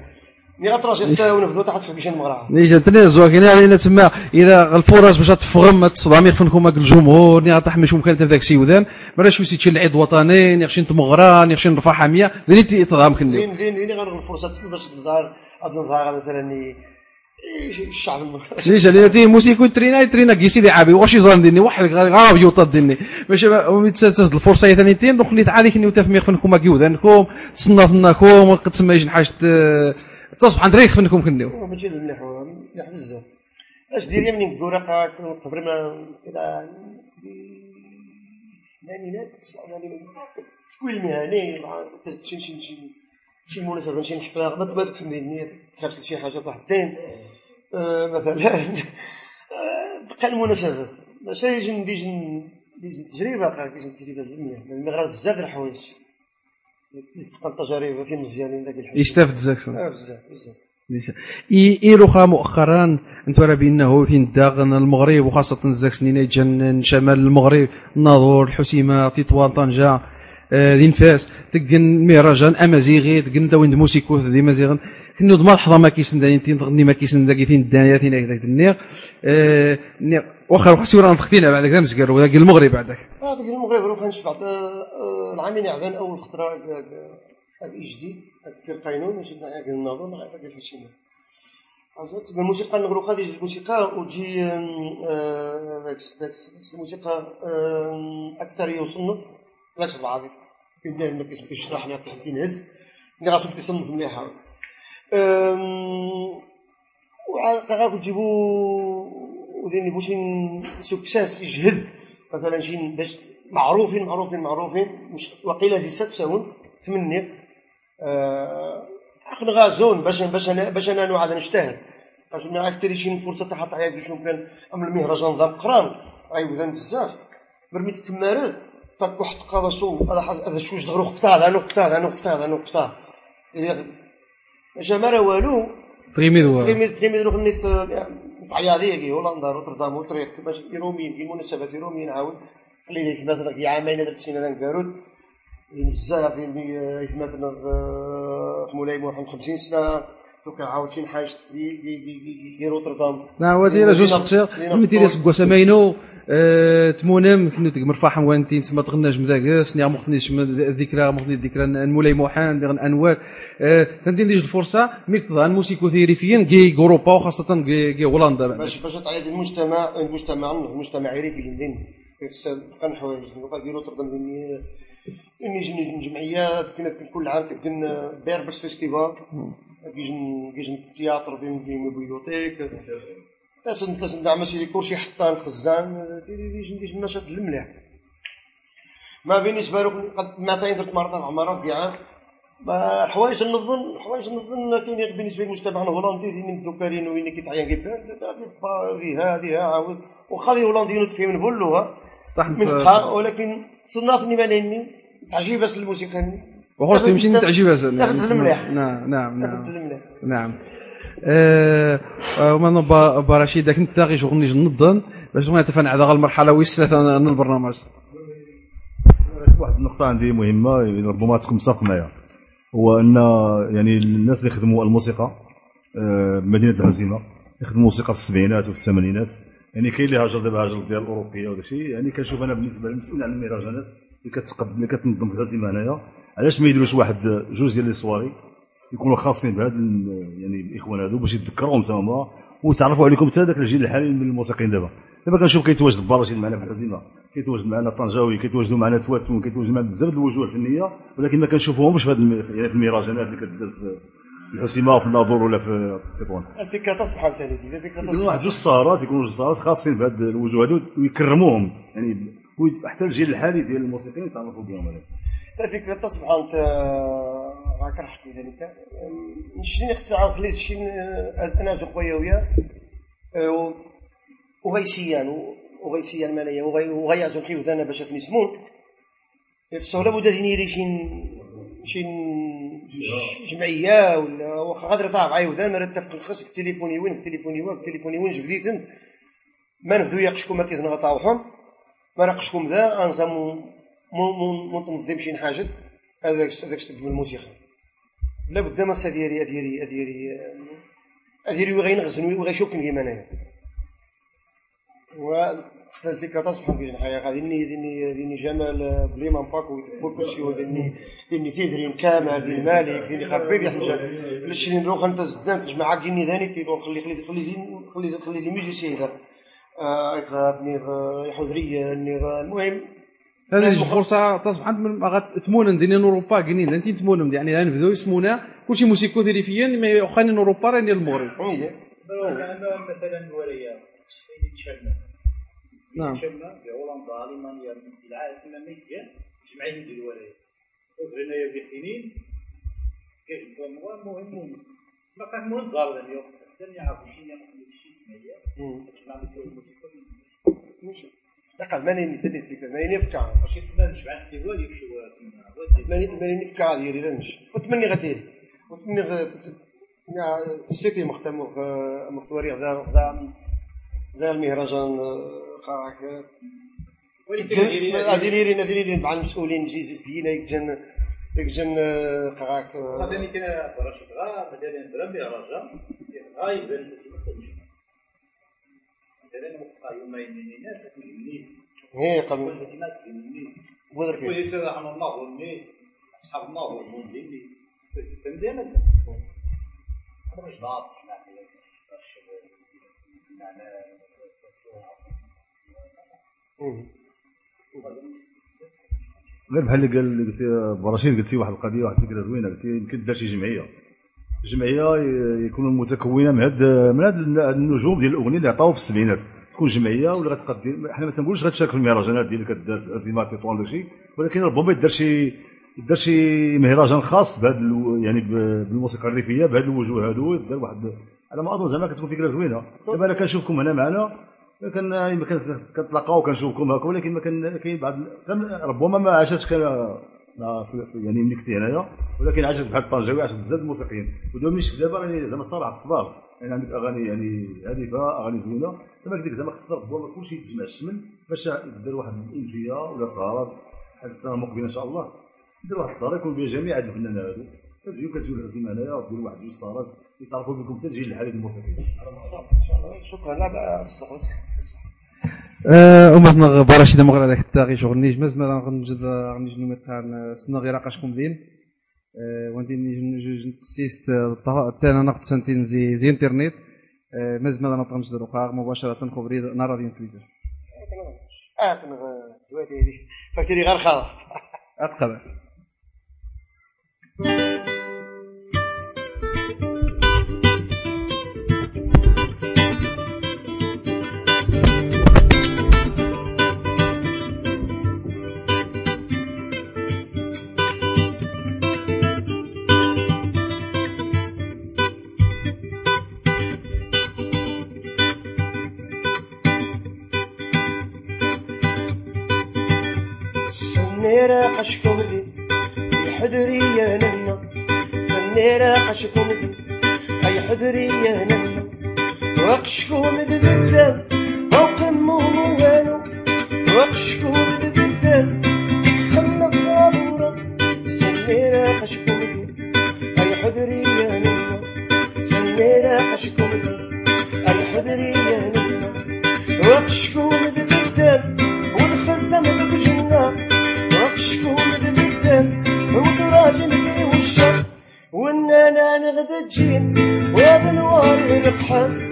ني غتراجع حتى ونبدو تحت في كيشان المغرى ني جاتني زواكين علينا تما إلى الفرص باش تفغم تصدام يخفنكم الجمهور ني غتحمش ممكن ذاك السيودان مرا شو سيتشي العيد وطني ني خشين تمغرى ني خشين نرفع حاميه ني تضام كني؟ دين دين دين غير الفرصه باش تظهر اظن ظاهره مثلا الشعب المصري ليش أنا تي موسيقى ترينا ترينا كيسي دي عابي. واش يزرن ديني؟ واحد غاب يوطا ديني. باش تسد الفرصة ثاني تين دخلت عادي كني وتف ميخفنكم كيودانكم تصنفناكم تسمى يجي حاجة تصبح عند ريخ فنكم كنيو ماشي مليح مليح بزاف. اش دير مني نقول قبل ما إلى الثمانينات؟ تكوين المهني شي شي شي شي مناسبه شي حفله غدا تبارك في المدينة تخرج شي حاجة طاح الدين. آه، مثلا. بقى المناسبات باش يجي نديج تجربة كيجي تجربة علميه المغرب بزاف د الحوايج. تقن تجارب في مزيانين داك الحاجة يستافد زاكسون آه بزاف بزاف. ايروخا مؤخرا أنت راه بانه فين داغن المغرب وخاصة الزاك سنين جن شمال المغرب الناظور الحسيمه تطوان طنجة آه، ذي نفاس تقن مهرجان أمازيغي تقن داوين موسيكوث ذي مازيغن. كنو دما لحظه ما كيسن داني تين تغني ما كيسن داكي تين دانياتين هكذاك النيغ. آه، النيغ واخا روح سيورا نتختينا بعدك مسكر وذاك المغرب بعدك. هذاك المغرب روح نشبع آه، العامين يعذن أول خطرة هذا جديد في القانون ماشي هذاك النظام مع هذاك الحسين الموسيقى نغرو هذه الموسيقى وتجي آه، الموسيقى أكثر يصنف. لا العاطفه يبدأ ما كيسمى تشرح ما كيسمى تنهز اللي خاصك تصنف مليح وعاد تجيبوا ودين بوشي سكساس يجهد. مثلا شي باش معروفين معروفين معروفين مش وقيلة زي ست ساون تمني. آه أخذ غازون باش باش أنا باش أنا نوعد نجتهد. باش ما أكثر شي فرصة تاع حط عياد باش كان ام المهرجان ذا قران. غيوذن بزاف. برميت كمارات طاك واحد قاضا سو هذا هذا شوج دغرو قطع هذا نقطة هذا نقطة هذا نقطة. جا مرا والو. تغيميدو تغيميد تغيميد روح نيث تعياضيه كي هولندا روتردام وطريق باش كي مناسبات يروميين عاود. خليني مثلا في عامين درت سينا ذا نكارود بزاف في مثلا في مولاي محمد 50 سنة. دوكا عاود شي حاجة في روتردام. نعم ودير جوج سقسير من تيري سكوا سماينو تمونم كنو تك مرفاح وانتي تسمى تغناج مذاك سنيا مخنيش الذكرى مخني الذكرى. مولاي موحان ديغن انوار أه تندير ليش الفرصة. ميك تظهر الموسيقى ثيريفيين كي أوروبا وخاصة كي هولندا. باش باش تعيد المجتمع المجتمع المجتمع عريفي لندن. تقن حوايج ديروا تقدم اني جمعيات كنا كل عام كنا بيربس فيستيفال. كيجن كيجن التياتر في بيبليوتيك تاسن تاسن دعم سيدي كلشي حطان خزان كيجن كيجن النشاط المليح ما بالنسبة له مثلا درت مرة العمارات كاع حوايج نظن حوايج نظن كاين بالنسبة للمجتمع الهولندي من دوكارين وين كيتعيا كيبان. هذه هذه عاود واخا الهولنديين تفهم بولوها من ولكن صنافني مانيني تعجيب الموسيقى وخوش تمشي تعجب تاخذ المليح نعم نعم نعم. نعم. أه ومن برشيد داك انت غير شغل نيجي نضن باش ما تفنع على المرحلة ويسلا البرنامج. واحد النقطة عندي مهمة ربما تكون متفق معايا هو أن يعني الناس اللي خدموا الموسيقى بمدينه الهزيمة يخدموا موسيقى في السبعينات وفي الثمانينات. يعني كاين اللي هاجر دابا هاجر ديال الأوروبية ولا شيء يعني كنشوف أنا بالنسبة للمسؤول عن المهرجانات اللي كتقدم اللي كتنظم الهزيمة هنايا. علاش ما يديروش واحد جوج ديال لي سواري يكونوا خاصين بهذا يعني الإخوان هذو باش يتذكروهم تما ويتعرفوا عليكم حتى ذاك الجيل الحالي من الموسيقيين دابا. دابا كنشوف كيتواجد البراشين معنا في الهزيمه كيتواجد معنا طنجاوي كيتواجدوا معنا تواتون كيتواجدوا معنا بزاف الوجوه الفنية ولكن ما كنشوفوهمش في يعني في المهرجانات اللي كتداز في الحسيمة في الناظور ولا في التطوان. الفكرة تصبح ثاني الفكرة تصبح واحد جوج سهرات يكونوا جوج سهرات خاصين بهاد الوجوه هذو ويكرموهم. يعني حتى الجيل الحالي ديال الموسيقيين يتعرفوا بهم هذا فكرة تصبح انت راك نحكي ذلك نشري خصها خليت شي أنا خويا وياه وغيسيان وغيسيان ماليا وغيازو كيف ذانا باش تنسمون يتصور لابد ديني شي شي جمعية ولا واخا غادر ثاب عايو ذا مرة تفق خاصك تليفوني وين تليفوني وين تليفوني وين جبديتن. ما نفذو يقشكم ما كيثنا نقشكم ذا انزم منظم شي حاجة. هذاك هذاك من الموسيقى. لابد ما ديالي ديالي ديالي ديالي وغين غزن وغيشوكن كيما انايا و الفكرة تصبح في الحقيقة ديني ديني ديني جمال بليمان باكو بوكسيو ديني ديني تيدرين كامل ديني مالك ديني خربي دي حنجا لشي نروح أنت زدان تجمع ديني ذاني تيدو خلي خلي خلي خلي خلي لي آه نيغ يحضريا نيغ المهم. هذه الفرصة تصبح عند من تمون ديني أوروبا كنين انت تمون يعني الان بداو يسمونا. كلشي موسيقى ثيريفيا ما يوخاني أوروبا راني الموري. مثلا وريا نعم. هولندا ألمانيا في العالم ميديا جمعيه ديال الولايات وفرنا في سنين كيجبدوا مهم ما كان مهم ضار اليوم خصنا يعرفوا شنو يعملوا شي جمعيه تجمع الموسيقى لقد ماني ندير الفكرة ماني نفكر واش تبان جمع الدول يمشيو ماني ماني نفكر ديالي لا نمشي وتمني غتيري وتمني السيتي مختم مختوري غدا غدا زي المهرجان قاعك ولكن هذه نيرين مع المسؤولين جيزي سكينا يجن قراك مثلا كان برشد غا مثلا برم رجا غا يبان في المسجد مثلا وقع يومين منينات تجني هي قبل بودر فيه وليس نحن الله مني اصحاب الله والمنزلين فهمتني خرج ضاط غير بحال اللي قال اللي قلتي برشيد قلتي واحد القضية واحد الفكرة زوينة قلتي يمكن دار شي جمعية. جمعية يكون متكونة من هاد من هاد النجوم ديال الأغنية اللي عطاو في السبعينات. تكون جمعية ولا غتقدر حنا ما تنقولش غتشارك في المهرجانات ديال كدار الازمات تطوان ولا شي ولكن ربما يدار شي يدار شي مهرجان خاص الو- يعني بالموسيقى الريفية بهاد الوجوه هادو يدار واحد على ما أظن زعما كتكون فكرة زوينة. دابا أنا كنشوفكم هنا معنا كان يمكن كن- كنتلاقاو كنشوفكم هكا ولكن ما كان كاين بعض ربما ما عاشتش يعني ملي كنتي هنايا ولكن عاشت بحال الطنجاوي عاشت بزاف الموسيقيين. ودابا ملي شفت دابا راني زعما الصراحه كبار يعني عندك أغاني يعني هادفة أغاني زوينة. قلت لك زعما خصنا ربما كلشي يتجمع الشمل باش يدير واحد الامسيه ولا سهرات بحال السنة المقبلة إن شاء الله. دير واحد السهرة يكون فيها جميع هاد الفنانين هادو. كتجيو كتجيو العزيمة هنايا وديروا واحد جوج سهرات. يتعرفوا بكم حتى تجي الحاله الموسيقيين شكرا. لا أه ومثلا براشي دم غير هذاك التاغي شغل نيج مزما غنجد غنجد نمت كان سنا غير قاشكم دين. أه وانتي نيج نقسيست تانا نقد سنتين زي زي انترنت أه مزما نطق نجد روقا مباشرة كوبري نارا ديال تويتر. آه دواتي هذه. فكري غير خاوة أتقبل. سنيرة قشكم حذري يا ننا سنيرة قشكم ذي أي يا ننا وقشكم ذي بالدم وقمو موانو وقشكم ذي بالدم خلنا بنابورة سنيرة قشكم ذي أي يا ننا سنيرة قشكم ذي أي يا ننا وقشكم ذي نغذى الجيم وهذا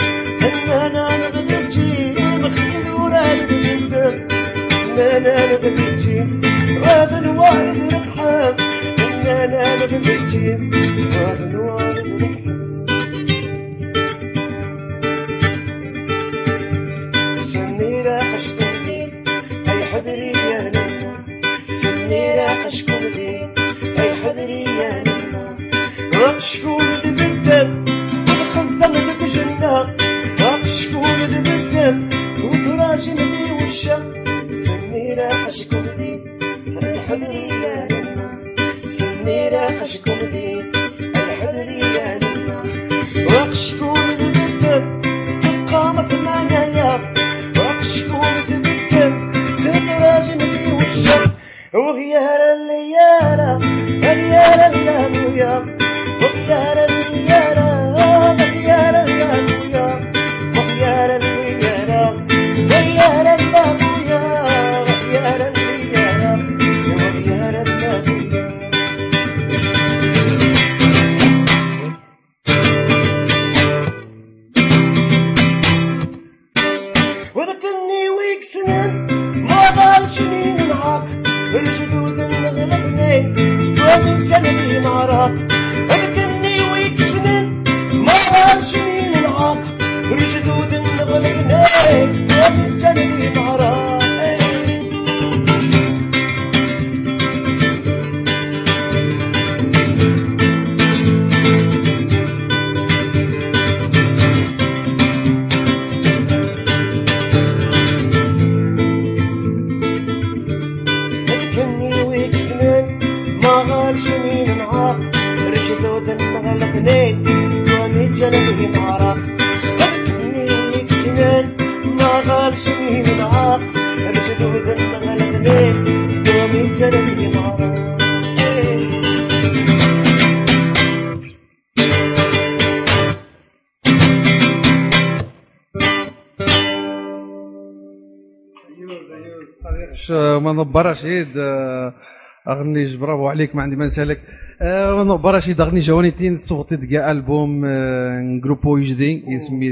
منظر رشيد آه، أغني برافو عليك ما عندي ما نسالك. آه، منظر رشيد أغني جوانيتين صوتي دقا ألبوم آه، جروبو يجدي يسمي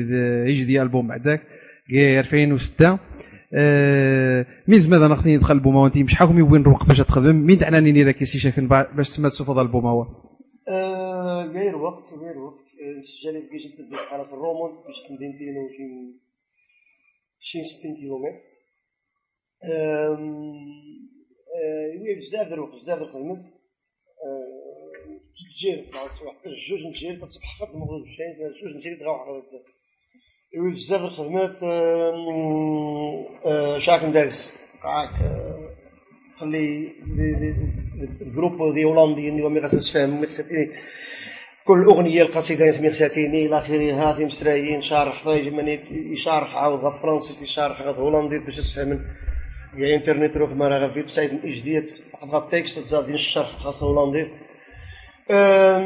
يجدي ألبوم بعدك كي 2006 آه، مين زمان أنا خصني ندخل ألبوم وانت مش حاكم وين نروق باش تخدم. مين تعناني ني راكي سي شاكن با- باش تسمى هذا البوم هو؟ غير وقت غير وقت. سجلت كي جبت على في الرومون باش مدينتين وشي شي 60 كيلومتر. بزاف ديال الوقت بزاف الخدمت آه، الجيل واحد جوج الجيل تصبح حفظ المغرب الشاي جوج الجيل دغا واحد وي بزاف الخدمات آم، آه، شاكن داكس قاعك آه، خلي الجروب دي هولندي اللي غاتنسفهم مي خساتيني كل أغنية القصيدة اسمي خساتيني إلى آخره هاتي مسرايين شارح طيب ماني يشارح عاود فرنسي يشارح غا هولندي باش تفهم يا انترنت روح ما راه في سايت جديد تحط غا تكست تزاد الشرح خاص هولندي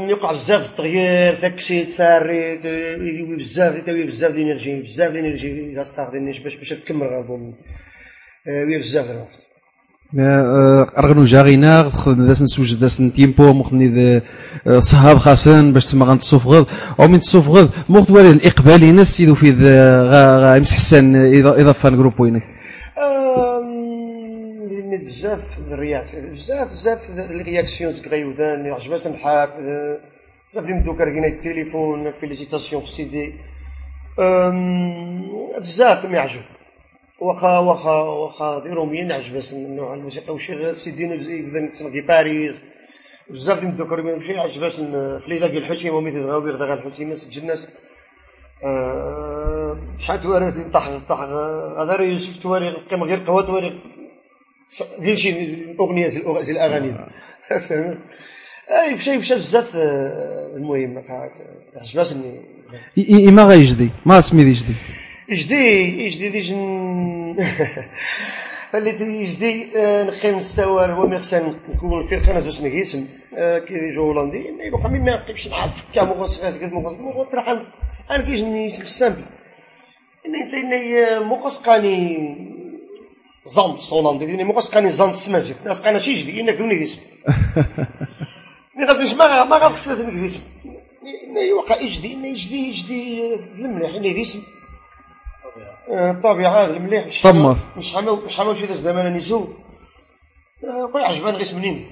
يوقع بزاف التغيير تاكسي تفاري ت- بزاف تاوي بزاف الانرجي بزاف الانرجي غاستخدم باش باش تكمل غالبوم وي بزاف الوقت ارغنو جاغينا داس نسوج داس تيمبو مخني صهاب خاصن باش تما غنتصوفغض أو من تصوفغض مخت والي الاقبال ينس يدو في ذا غا غا يمسح حسان اضافه جروب وينك لأن بزاف الرياكسيون بزاف بزاف الرياكسيون غيوذان عجبات نحاب بزاف ديال الدوكا ركينا التليفون فيليسيتاسيون في سيدي بزاف ما يعجب واخا واخا واخا ديرو مين عجبات النوع الموسيقى وشي سيدي يبدا في باريس بزاف ديال الدوكا ركينا مشي عجبات خليدا كي الحوتي وميت غاوي غدا الحوتي ما سجل الناس شحال توارث طاح طاح هذا راه يوسف تواري قيم غير قهوه تواري غير شي أغنية زي الأغاني. فهمت أي مشى مشى بزاف آه، المهم عجباتني ما غيجدي ما سمي يجدي. يجدي يجدي دي جن اللي تي يجدي آه، نقيم السوار هو ميخسن نكون فرقه أنا زوج نقيسم كي يجو هولندي يبقى مي ما نقيمش نعرف كا مغوص غير مغوص مغوص راح أنا كيش نيسم السامبل اني اني مغوص قاني زانت هولندي ديني مغوص قاني زانت سمازيف ناس قانا شي جدي انك دوني ديسم ني غاز ما ما غاز ثلاثة ديسم اني وقع يجدي اني يجدي يجدي المليح اني ديسم آه، الطبيعه هذا المليح مش طمر. مش حما مش حما شي داز زمان نيسو خويا عجبان غير منين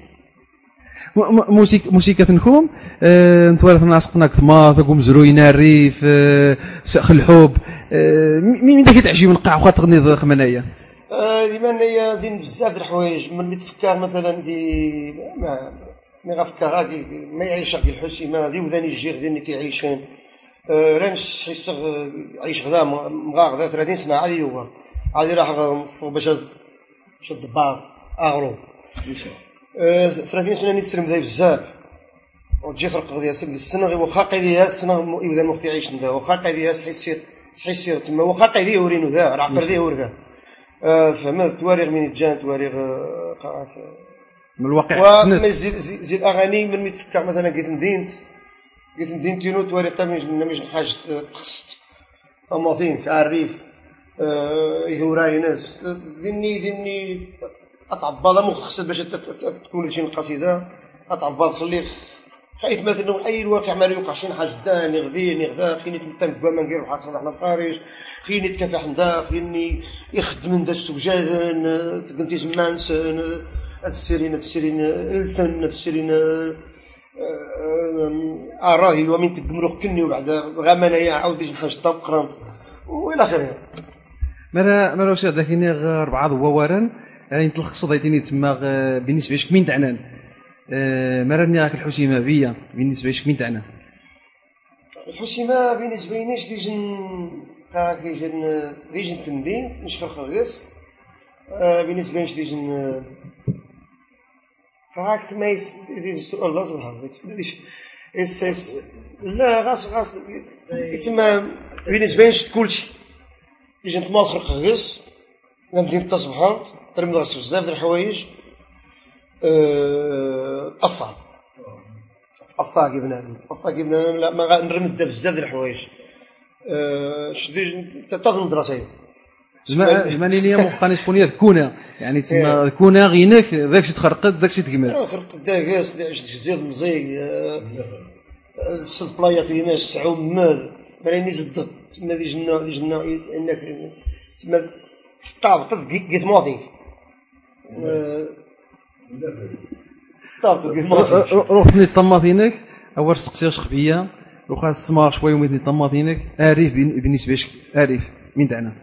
موسيك موسيقى نكوم نتوارث ناسقنا كثما تقوم زروينا الريف سخ الحب آه، مين مين داك تعجب نقع واخا تغني خمنايا آه، ديما هي دين بزاف د الحوايج. من اللي تفكر مثلا كي ما ما غافكر هاكي ما يعيش غير الحسيمة هذه وذاني الجير ديالنا كيعيشين. آه، رانش حيس عيش غدا مغا غدا 30 سنة عادي هو. عادي راح باش باش الدبار اغرو آه، 30 سنة نتسلم ذا بزاف. وتجي فرق ديال سبد السنة غير واخا قيدي السنة يبدا المخ يعيش ندا واخا قيدي تحس تحس تما واخا قيدي يورينو ذا راه عقر ذي ورذا آه، فهمت تواريغ من جان تواريغ آه، من الواقع السند زي, زي, الأغاني من ملي تفكر مثلا قيت ندينت قيت ندينت تينو تواريغ تا مش حاجة تخصت اماثين كعريف آه، يهوراي ناس ديني ديني اتعبى مو خصت باش تكون شي قصيده اتعبى خليه خايف مثلا أي الواقع ما يوقع شي حاجة داني غذيني غذا خيني تمتم كوا ما ندير بحال صدحنا الخارج خيني تكافح ندا خيني يخدم ندا السوجادن تقنتي زمان سن السيرين السيرين ألفن السيرين آراهي ومن تقمرو كني وبعد غامنا يا عاود يجي حاجة طاب قرانت وإلى آخره. مرا مرا واش هذاك غير اربعه ضواران يعني تلخص ضيتيني تما غ- بالنسبة لك مين تعنان آه، مرا ني راك الحسيمة بيا بالنسبة لك مين تعنان الحسيمة بالنسبة ليش ديجن كاك ديجن ديجن تمدين مش خرخريس آه، بالنسبة ليش ديجن كاك تميس ديجن السؤال ده سبحان الله اس اس لا غاس غاس يتما بالنسبة ليش كلشي. ديجن تما خرخريس غندير تصبحات رمي غاس بزاف د الحوايج. آه، أصعب أصعب بنادم أصعب بنادم لا ما غا- نرمد بزاف د الحوايج. آه، شدي المدرسة. زمان زمان ليا مخاني شكون كونا يعني تما إيه. كونا غينك ذاك شي تخرقد ذاك شي تكمل. خرقت داكاس عشت زيد مزيق الصد بلايا فيناش تعوم ماد ماني زد تما دي جنا دي جنا انك تما طابط قيت ماضي. طابط قيت ماضي روحتني طماطينك اول سقسي خبيه وخا السمار شوية وميتني طماطينك اريف بالنسبة لك اريف من دعنا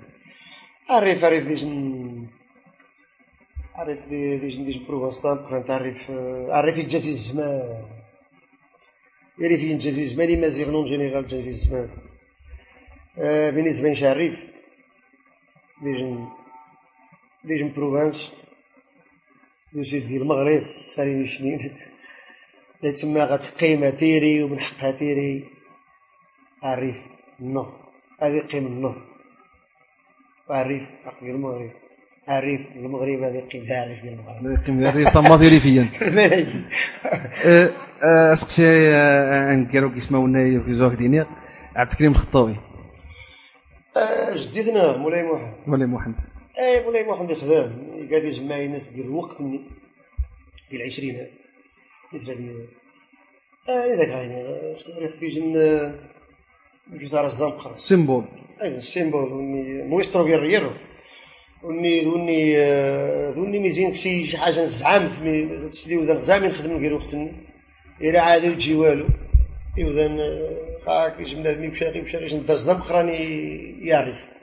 عرف عرف ديج عرف دي- ديج ديج بروفانستان بخان تعرف عرف يجازي الزمان يعرف ينجازي الزمان ما نون جينيرال جازي الزمان آه، بالنسبة لشعريف ديج ديج بروفانس يوسف في المغرب سالي مشنين لا تسمى غتقيمة تيري ومن حقها تيري. عريف نو هذه قيمة نو عريف عقل المغرب. عريف المغرب هذه قيمة عريف المغرب. الريف طماطي ريفيا ما هيدي أه، أه، سقسي أه، كيسماو لنا في زواج دينيا عبد الكريم الخطاوي جديتنا مولاي محمد. ولا محمد. اي مولاي محمد خدام قاعد يجمع الناس ديال الوقت ديال العشرينات مثل هذه آه هذاك يعني شنو عرف كيجن جوج راس دمقر سيمبول أي السيمبول وني مويسترو ديال الريرو وني ذوني آه، ذوني ميزين كسي شي حاجة نزعم ثمي تسدي وذا زعما نخدم غير وقت إلى عاد يجي والو. اذا هاك يجي بنادم يمشي يمشي يمشي ندرس دم راني يعرف.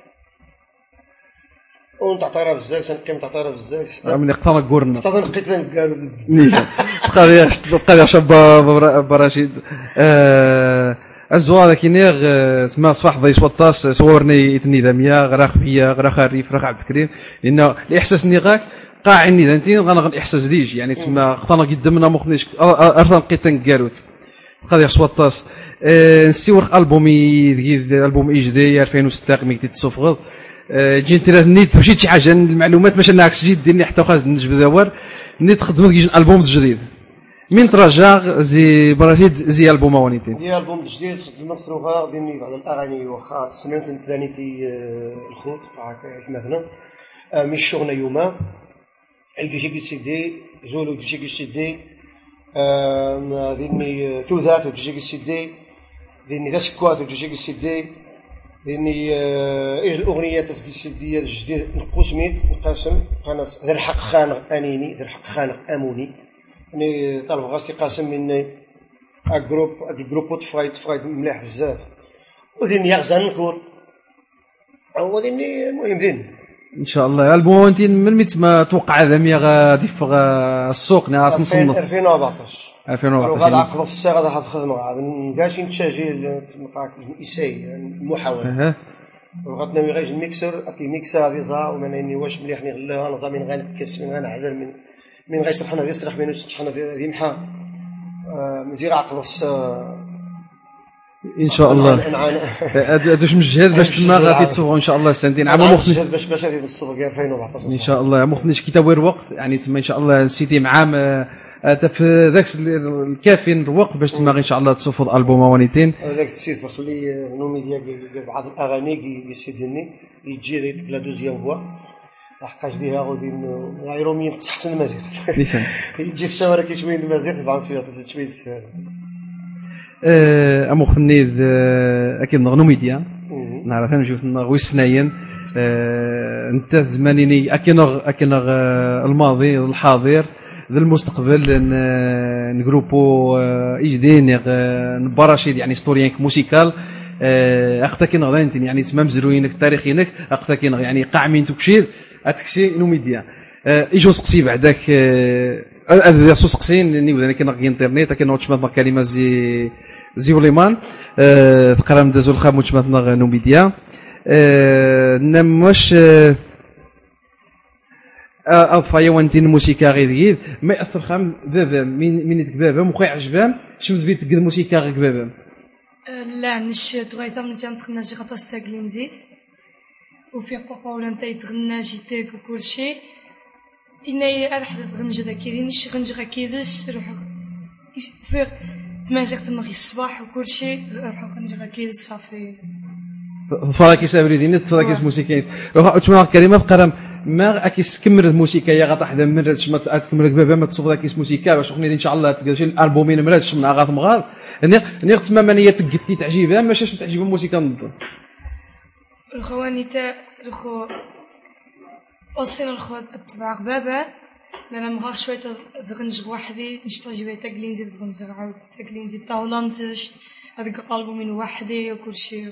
ونتعطيرها بزاف تنقيم تعطيرها بزاف حتى من اقترا قورنا حتى نقيت قالوا نيشان القضية القضية شابه براشيد. أه، الزوار كينيغ أه، تسمى صباح ضي سوطاس صورني اثني داميا غرا خفيه غرا خريف غرا عبد الكريم. لأن الإحساس نيغاك قاع اني دانتين غنغ الاحساس ديج. يعني تسمى خطانا قدامنا مخنيش. ارثا نقيت نكاروت القضية سوطاس نسيور البومي ألبوم ايجدي 2006 مي كنت جيت ترى نيت مشيت شي حاجة المعلومات ماشي ناكس جيت ديرني حتى خاص نجبد دوار نيت خدمت كيجي البوم جديد من ترجع زي براشيد زي ألبوم وانيتين ديال ألبوم جديد المفروغه ديني بعض الأغاني واخا سنات ثانيتي الخوت هاك مثلا. آه، من الشغل يوما عيدو شي سيدي زولو شي سيدي ديني ثوثات شي سيدي ديني ذا سكوات شي سيدي ديني آه، إيه الأغنية تسكي سيدي الجديد نقسميت نقاسم أنا ذا الحق خانق أنيني ذا الحق خانق أموني. يعني طالب غاسي قاسم مني الجروب الجروب تفايت تفايت مليح بزاف. ودين يغزى نكور. هو ديني المهم دين إن شاء الله. وانتين من ميت ما توقع ذمي غادي في السوق ناس نصنف. 2014 غادي 2014 عقب الساعة غادي هتخدم غادي نقاشي نتشاجي الإساي المحاوله وغادي ناوي غيجي الميكسر أتي ميكسر هذه زا وماني واش مليح نغلاها أنا زعما غنكس من غنعذر من من غيسرح أنا يسرح من شحال هذه محا مزيغ عقب ان شاء الله هادوش مجهد باش تما غادي تصوغوا ان شاء الله سنتين عام مخني باش باش هذه الصبغ 2014 ان شاء الله مخنيش كي تاوير وقت. يعني تما ان شاء الله نسيتي معام في ذاك الكافي الوقت باش تما ان شاء الله تصوفوا الألبوم وانيتين هذاك السيد فخلي نوميديا قال بعض الأغاني يسيدني يجي ذيك لا دوزيام فوا. لحقاش ديها غادي غيرومي تحت المزيد. يجي الشوارع كيشوي المزيد طبعا سويه تشوي امو خنيد آه، أكيد نغنو ميديا نعرف أنا نشوف غوي سناين آه، انت زمانيني اكينغ آه، الماضي الحاضر ذا المستقبل نجروبو آه، ايجدين آه، نباراشيد يعني ستوريانك موسيكال آه، اختا كي نغدانتين يعني تمام زروينك تاريخينك اختا كي نغ- يعني قاع من تكشير اتكسي نو ميديا آه، ايجو سقسي بعدك آه، هذا سقسين ني بدنا كي نغ انترنت كي نوتش كلمه زي زي وليمان آه، تقرا مدازو الخام وتش مثلا نو ميديا نم واش آه، اضفايا وانتين الموسيقى غير غير ما ياثر خام بابا مين مين يدك بابا مخي عجبان شفت بيت تقد الموسيقى غير بابا لا نش تغيثا من تيام تغنى شي غطاس تاكلين زيت وفي بابا ولا نتا يتغنى شي تاك وكل شيء إني أرح غنج ذا كيدينش غنج غا كيدس روح تمازيغ تنغي الصباح وكل شيء. روح غنج غا كيدس صافي. فراكي سابري دينيس تفراكيس موسيقينيس روح تشما كريمه كرم ما أكيس تكمل الموسيقى يا غاطا حدا من شما تكمل بابا ما تصوف كيس موسيقى. باش إن شاء الله تلقى شي البومين مرات شمنا غاط مغار. نيغ تما مانية تقتي تعجبها ماشي تعجب الموسيقى نظن الخواني تا الخو أصلا الخو اتبع بابا. أنا مغار شوية تغنج وحدي نشتغل بيتا كلينزي تغنج عاود تكلينزي تا هولندش هذاك البومين وحدي وكل شيء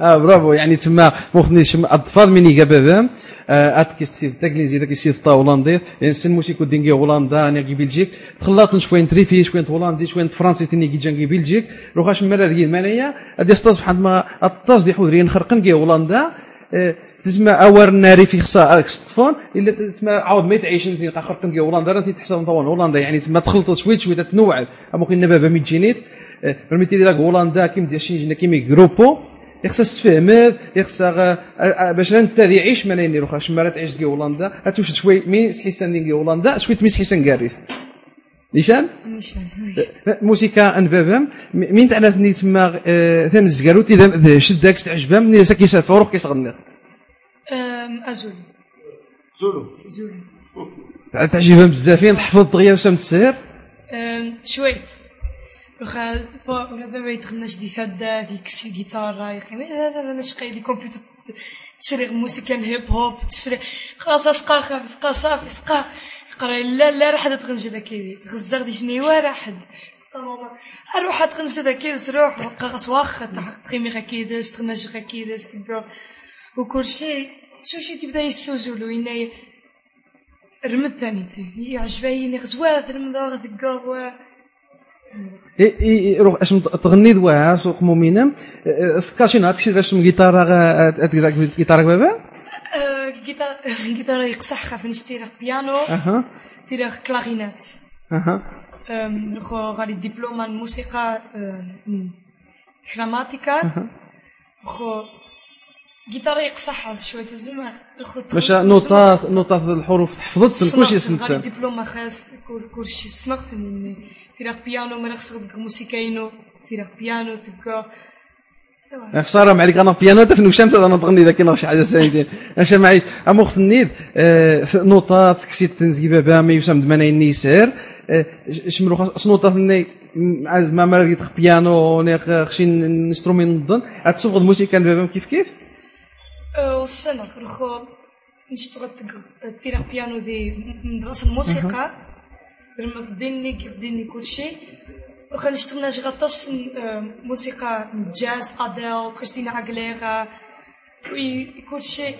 آه برافو. يعني تما موخني شم أطفال مني آه ات كيستيف تاكليزي ذاك يسيف طا هولندي يعني سن موسيقى دينغي هولندا أنا كي بلجيك. تخلطن شوين تريفي شوين هولندي شوين فرنسي تني كي جانكي بلجيك. روحاش مرة ريال مانيا هادي ستاز بحال ما الطاز دي حضرين خرقن كي هولندا. آه تسمى أور ناري في خصا الطفون إلا تسمى عاود ما يتعيش أنت خرقن كي هولندا راه تحسن طوان هولندا يعني تسمى تخلط شوية شوية تنوع ممكن نبابا ميتجينيت فرميتي ديك هولندا كيما ديال شي كيما جروبو يخص تفهم يخص باش أنت يعيش ما نيني روخا شما تعيش كي هولندا هاتوش شوي مين حسان دين هولندا شوي تميس حسان كاريف نيشان؟ موسيقى أن بابام مين تعرفني تما ثم الزكاروت اذا شداك تعجبها من ساكي سافروخ أزول. زولو. زول تعجبها بزافين تحفظ دغيا وسام تسير شويت. وخا ولا بابا يتغناش دي فدا دي كسي جيتارا يقيم لا لا لا نشقي دي كمبيوتر تسري موسيقى هيب هوب تسري خلاص اسقا خاف اسقا صافي اسقا يقرا لا لا راح تغنج ذاك كيدي غزر دي شنيوا راح ماما أروح تغنج ذاك كيدس روح قاص واخا تخيمي غا كيدس تغنج غا تبقى وكل شيء شو شي تبدا يسوزولو يناي رمد ثاني يعجبني غزوات رمد غا روح اش تغني دواها سوق مؤمنة فكرتي نهار تكشي باش جيتارا جيتارا بابا الجيتار الجيتار يقصح خاف نشتري بيانو أها تيري كلارينات أها غادي دبلوم الموسيقى كراماتيكا خو جيتار يقصح شوية زعما باش نوطات نوطات الحروف حفظت كلشي سنت غادي دبلوم خاص كلشي سنخت تيرا بيانو ما نخصك موسيقينو تيرا بيانو تبقى خسارة معليك أنا بيانو تفنو شمت أنا تغني ذاك شي حاجة سايدين اش معيش اما اخت النيد نوطات كسيت تنزكي بابا ما يسمى دمانا يسير شمرو سنوطات ني ما ما لقيت بيانو نيق خشي نسترومي نضن تصوغ الموسيقى بابا كيف كيف والسنة رخو نشتغل تيرا بيانو دي مدرسة الموسيقى لما بديني كيف بديني كل شيء وخا نشتغل غطاس موسيقى جاز اديل كريستينا اغليرا وي كل شيء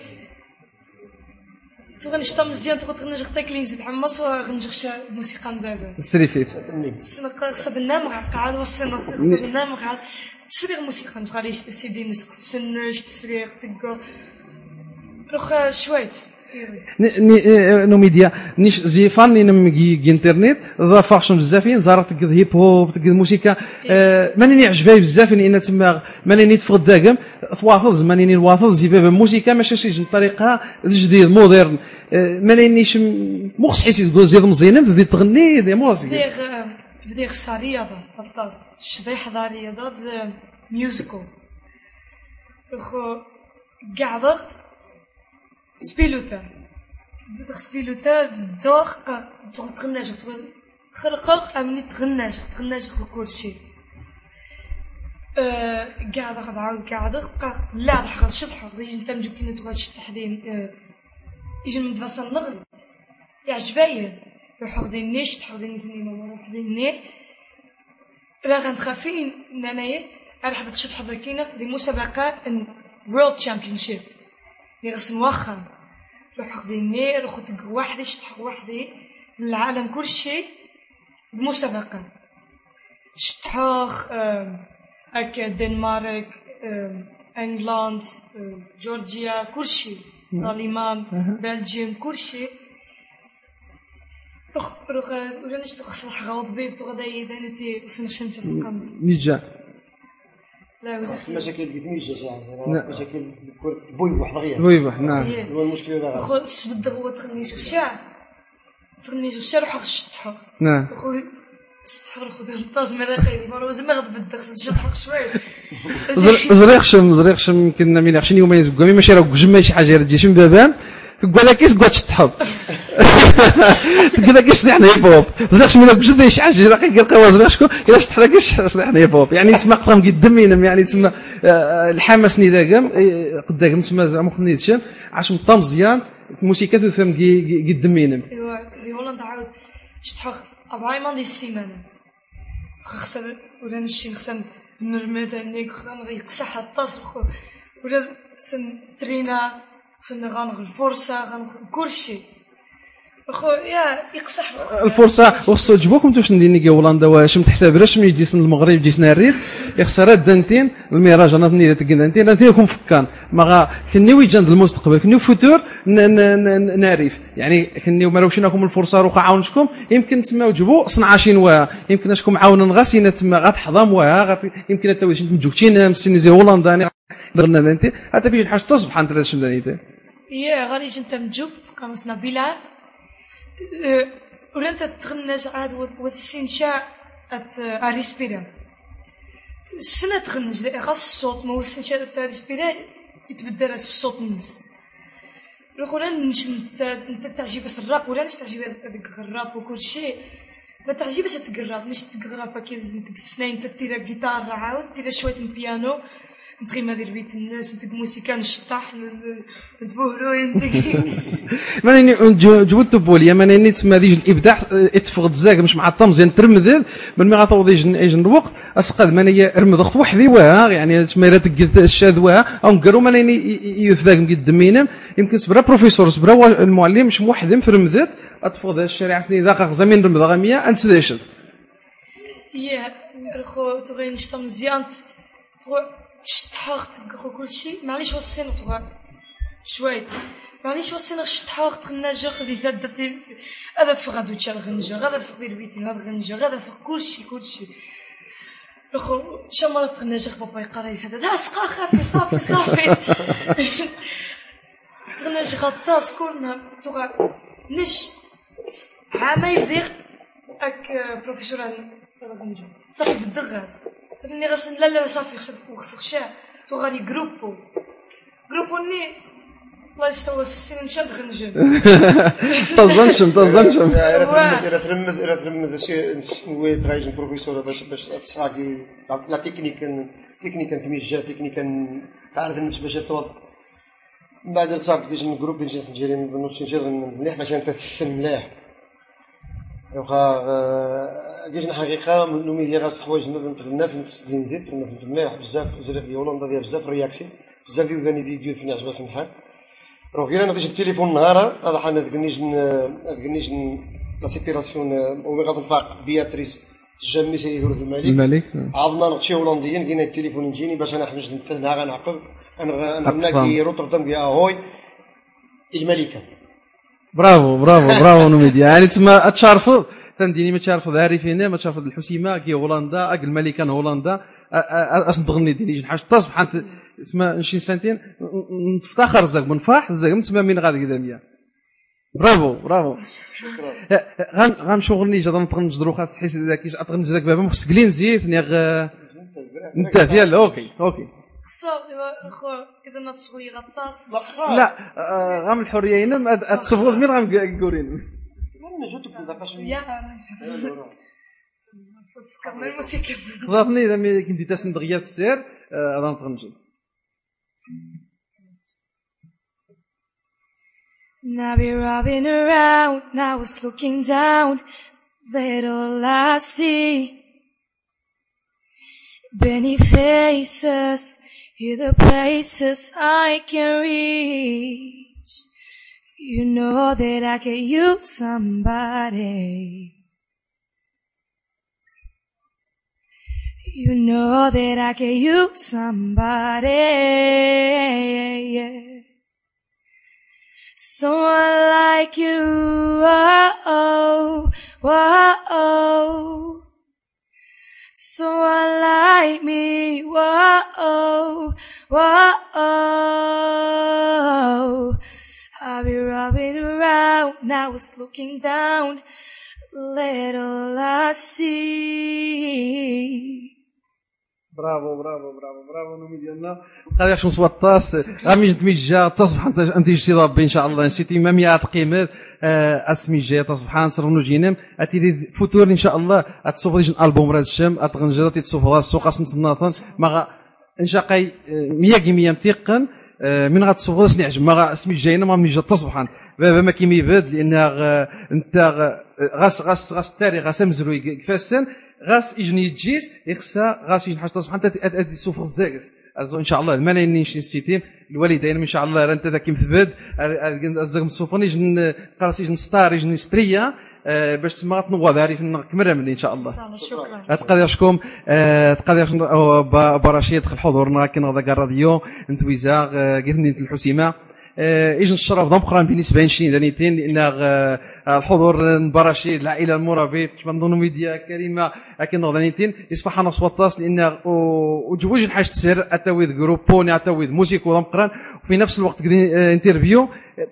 تو غنشتا مزيان تو غنجي غطاك لي نزيد حمص وغنجي موسيقى مبابا سري فيت خصها النام قاعد وصلنا خصها النام قاعد تسريغ موسيقى نشغالي سيدي نسق تسنش تسريغ تلقى روح شويت. نو ميديا نيش زي فاني نم جي انترنت ذا فاشن بزاف زارت تقد هيب هوب تقد موسيقى. ماني عجباي بزاف ان تما ماني تفقد داكم تواصل ماني نواصل زي بابا موسيقى ماشي شي طريقه جديد مودرن ماني نيش مخص حيس تقول زيد مزيان بدي تغني دي موسيقى. بدي خصها رياضه الطاس شبيح ذا رياضه ميوزيكال خو كاع ضغط سبيلوتا. سبيلوتا دوخ تغناش خرقق أمني تغناش تغناش كل شيء قاعد اخذ عاود قاعد لا ضحك شطح يجي انت مجبتين تغاش تحدين يجي المدرسة نغلط يعجبايا خذين نيش تحضين اثنين ولا خذين ني لا غنتخافين نانايا راح بتشطح ذاكينا دي مسابقة وورلد تشامبيونشيب اللي غسن واخا. روح خذيني روح تق وحدي شطح وحدي. العالم كل شيء بمسابقة. شطحوخ هكا دنمارك إنجلاند جورجيا كل شيء الالمان بلجيوم كل شيء روح روح ولا نشتغل صلاح غوض بيب تغدا يدانتي وسنشمت سقنت نيجا لا وزاف مشاكل اللي تميجا يعني مشاكل بويبوح دغيا بويبوح نعم هو المشكل هذا خو السبت هو تخنيش خشاع تغني جو روح الشطحة نعم خويا نطاز مريقي مرة زعما غضب الدرس شطحة شوية زريخشم زريخشم يمكن من يخشني يوم يزبقوا مي ماشي راه جمع شي حاجة رجي شم بابان تقول لك كيس قوات تحب؟ تقول لك سلاحنا هيب هوب زريخش من جد شي حاجة راه كيلقاو زريخشكو إلا شطح لك سلاحنا هيب هوب يعني تسمى قرام قدام يعني تسمى آه، الحماس ني داكم قداكم تسمى زعما خنيتشن عاش مطا مزيان الموسيقى تفهم قدام إيوا دي هولندا عاود شطح إبراهيم دي السيمانه خصنا ولا نشي خصنا نرمد هنيك خصنا يقسح الطاس ولا سن ترينا سن غنغ الفرصة غنغ كل شيء خويا يقصح. الفرصة وخصو تجبوكم توش نديني هولندا واش متحساب راش مي جيسن المغرب جيسنا الريف يخسر دانتين الميراج أنا ثني دانتين دانتين يكون فكان. ما كني ويجاند المستقبل كني فوتور نعرف يعني كني ما لوشيناكم الفرصة روح عاونشكم. يمكن تما وجبو صنع شي نوا يمكن اشكم عاون غاسينا تما غتحضم وها يمكن تاويش مجوكتين مسيني زي هولندا درنا دانتين حتى في الحاج تصبح أنت دانتين يا غادي انت مجوب قامسنا بلال ولا انت تغنج عاد ات اريسبيرا السنة تغنج غا الصوت ما ات اريسبيرا يتبدل الصوت الناس ولا نش انت تعجب بس الراب ولا نش تعجب هذاك الراب وكل شيء ما تعجب بس تقرب نش تقرب كي السنين تتيرا جيتار عاود تيرا شوية بيانو نتغي ما دير بيت الناس نتك موسيقى نشطح نتبهرو ينتقي ماني جبت بوليا ماني تسمى ديج الابداع اتفق تزاك مش مع الطمزين ترمذل من ما غطو ديج ايج الوقت اسقد ماني ارمذ خط وحدي وها يعني تسمى راه تقد الشاذ وها أو نقرو ماني يفذاك مقدمين يمكن سبرا بروفيسور سبرا المعلم مش موحد في رمذت اتفق ذا الشارع سني ذاك غزامين رمذ غامية انت ديشن يا خو تبغي نشطا مزيان شطحوغت كل شيء معليش وصينا شوية معليش وصينا شطحوغت غنجا خذي ثاد هذا في غادو تشال غنجا هذا في غير بيتي هذا غنجا هذا في كل شيء كل شيء اخو شمرت غنجا بابا يقرا هذا دا سقا خافي صافي صافي غنجا غطاس كلنا تغا نش عامي بديغ اك بروفيسور صافي بالدغاس صافي غاس لا لا صافي خصك شاع تو غادي جروبو جروبو ني الله يستوى السنين شاد خنجل تظنشم تظنشم الا ترمد الا ترمد الا ترمد شي تغايج البروفيسور باش باش تصاكي لا تكنيك تكنيك تميجا تكنيك تعرف باش توض من بعد صارت كيجي من جروب نجي نجري من نص نجي مليح باش انت تسن مليح واخا كاين حقيقه من ميديا غاس حوايج الناس متسدين زيد فهمت مليح بزاف زريق ديال هولندا ديال بزاف رياكسيس بزاف ديال وداني دي ديال فيني عجبها سنحال روح كاين أنا جبت التليفون نهار هذا حنا ذكنيش ذكنيش لا سيبيراسيون اوميغا الفاق بياتريس جامي سيدي ولد الملك الملك عضنا نغتشي هولنديا كاين التليفون يجيني باش أنا حنج نتهنا غنعقب أنا نلاقي روتردام كي اهوي الملكه برافو برافو برافو نوميديا يعني تما تشارفض تنديني ما تشارفض عارفين ما تشارفض الحسيمه كي هولندا اك الملكه هولندا اصدغني ديني حاجة تصبح اسمها نشي سنتين نفتخر زاك منفاح زاك تما من غادي كذا برافو برافو غان غان شغلني جا نطق نجدرو خاطر تحس ذاك اتغنج ذاك بابا مسكلين زيت نيغ انت ديال أوكي أوكي إذا غطاس. لا آه، غام الحرية هنا تصبغ مين غام قورين. خزاتني إذا كنتي تاسن دغيا تسير هذا نتغنجل Now we're robbing around, now it's looking down, all I see. Many faces, You're the places I can reach. You know that I can use somebody. You know that I can use somebody. Yeah. Someone like you. Oh, oh. Someone like me, whoa, whoa. I'll be robbing around. I was looking down. Little I see. برافو برافو برافو برافو نومي ديالنا قال شمس وطاس غامي تميجا تصبح انت انت جسي ربي ان شاء الله نسيتي مامي تقيمت اسمي جاي تصبحان سرنو جينم اتي فوتور ان شاء الله اتصوف ديجن البوم راز الشام اتغنجا تصوف راس السوق اسنت ناطن ما ان شاء كي مية متيقن من غتصوف راس نعجب ما اسمي جاينا ما ميجا تصبحان بابا ما كيمي باد لأن انت غاس غاس غاس التاريخ غاس مزروي كفاسن غاس يجني يجيس يخسى غاس يجن حاجة سبحان سوف الزاكس ازو إن شاء الله ما نينيش السيتيم الوالدين إن شاء الله أنت ذاك مثبت الزاك مصوفون يجن قراس يجن ستار يجن ستريا آه، باش تما تنوض عارف كمرة من إن شاء الله. إن شاء الله شكرا. تقدر شكم تقدر برشيد دخل حضورنا كي نغدا الراديو نتويزا قلت الحسيمة. آه، ايجن الشرف ضم قران بالنسبة لنشين دانيتين لأن آه، الحضور نبرشيد العائله المرابط نظن ميديا كريمة. لكن نغدانيتين يصبح أنا صوتاس لأن وجوج حاجة تسير اتويد جروبوني اتويد موسيقى ضم قران وفي نفس الوقت قد انترفيو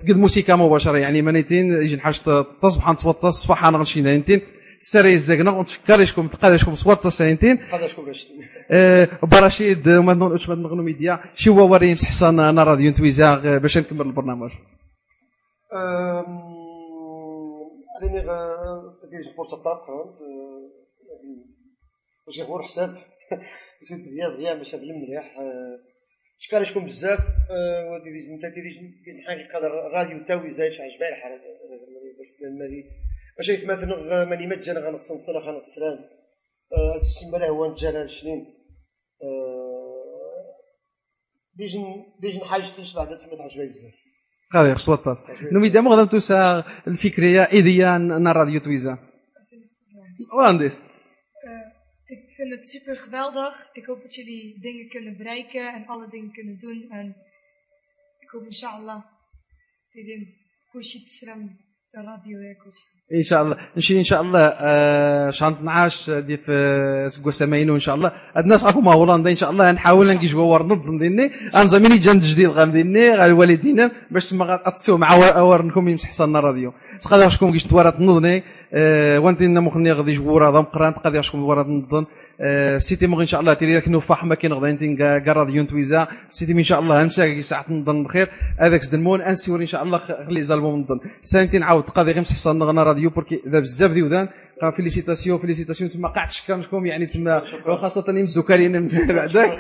قد موسيقى مباشرة. يعني مانيتين يجي حاجة تصبح نتصوتاس صباح أنا غنشين دانيتين سري الزقنا ونتشكرشكم تقادشكم صوت السنتين قداشكم باش آه، برشيد وما ما نغنو ميديا. شو هو وريم حسن أنا راديو نتويزا آه، باش نكمل البرنامج. هذه تدير فرصه طاب قرنت باش يغور حساب. باش رياض رياض باش هذا المليح شكرا بزاف. ودي ديز انت ديز حقيقة راديو تاوي زايد شي عجباني الحال باش يتمثل ماني مجانا غنقصن ثنا غنقصران هاد السما له هو نتجانا شنين ديجن ديجن حاجة تنشبع بعد تما تعجبني بزاف. خير صوت نومي دام غادم توسع الفكريه ايديا نا راديو تويزا وانديس Ik vind het super geweldig. Ik hoop dat jullie dingen kunnen bereiken en alle dingen kunnen doen. En ik hoop inshallah dat jullie كلشي تسلم الراديو يا كلشي ان شاء الله نمشي ان شاء الله آه، شهر 12 دي في سكو سماينو ان شاء الله الناس راكم هولندا ان شاء الله نحاول نجي جوار نض نديني انزميني جان جديد غنديني الوالدين باش تما اتسيو مع اورنكم يمسح حصلنا راديو تقدر شكون كيش توارات نضني آه، وانت مخني غادي جوار ضم قران تقدر شكون توارات نضن آه، سيتي مغ إن شاء الله تيري ذاك نوفح ما كاين غدا انت راديو تويزا سيتي إن شاء الله امسا كي ساعة نضن بخير. هذاك زدمون انسيور إن شاء الله خلي زالبوم نضن سانتي نعاود قاضي غير مسح صنغنا راديو بوركي بزاف ديودان قال فيليسيتاسيون فيليسيتاسيون تما قاعد شكرا يعني تما وخاصة يمزو كارين بعدك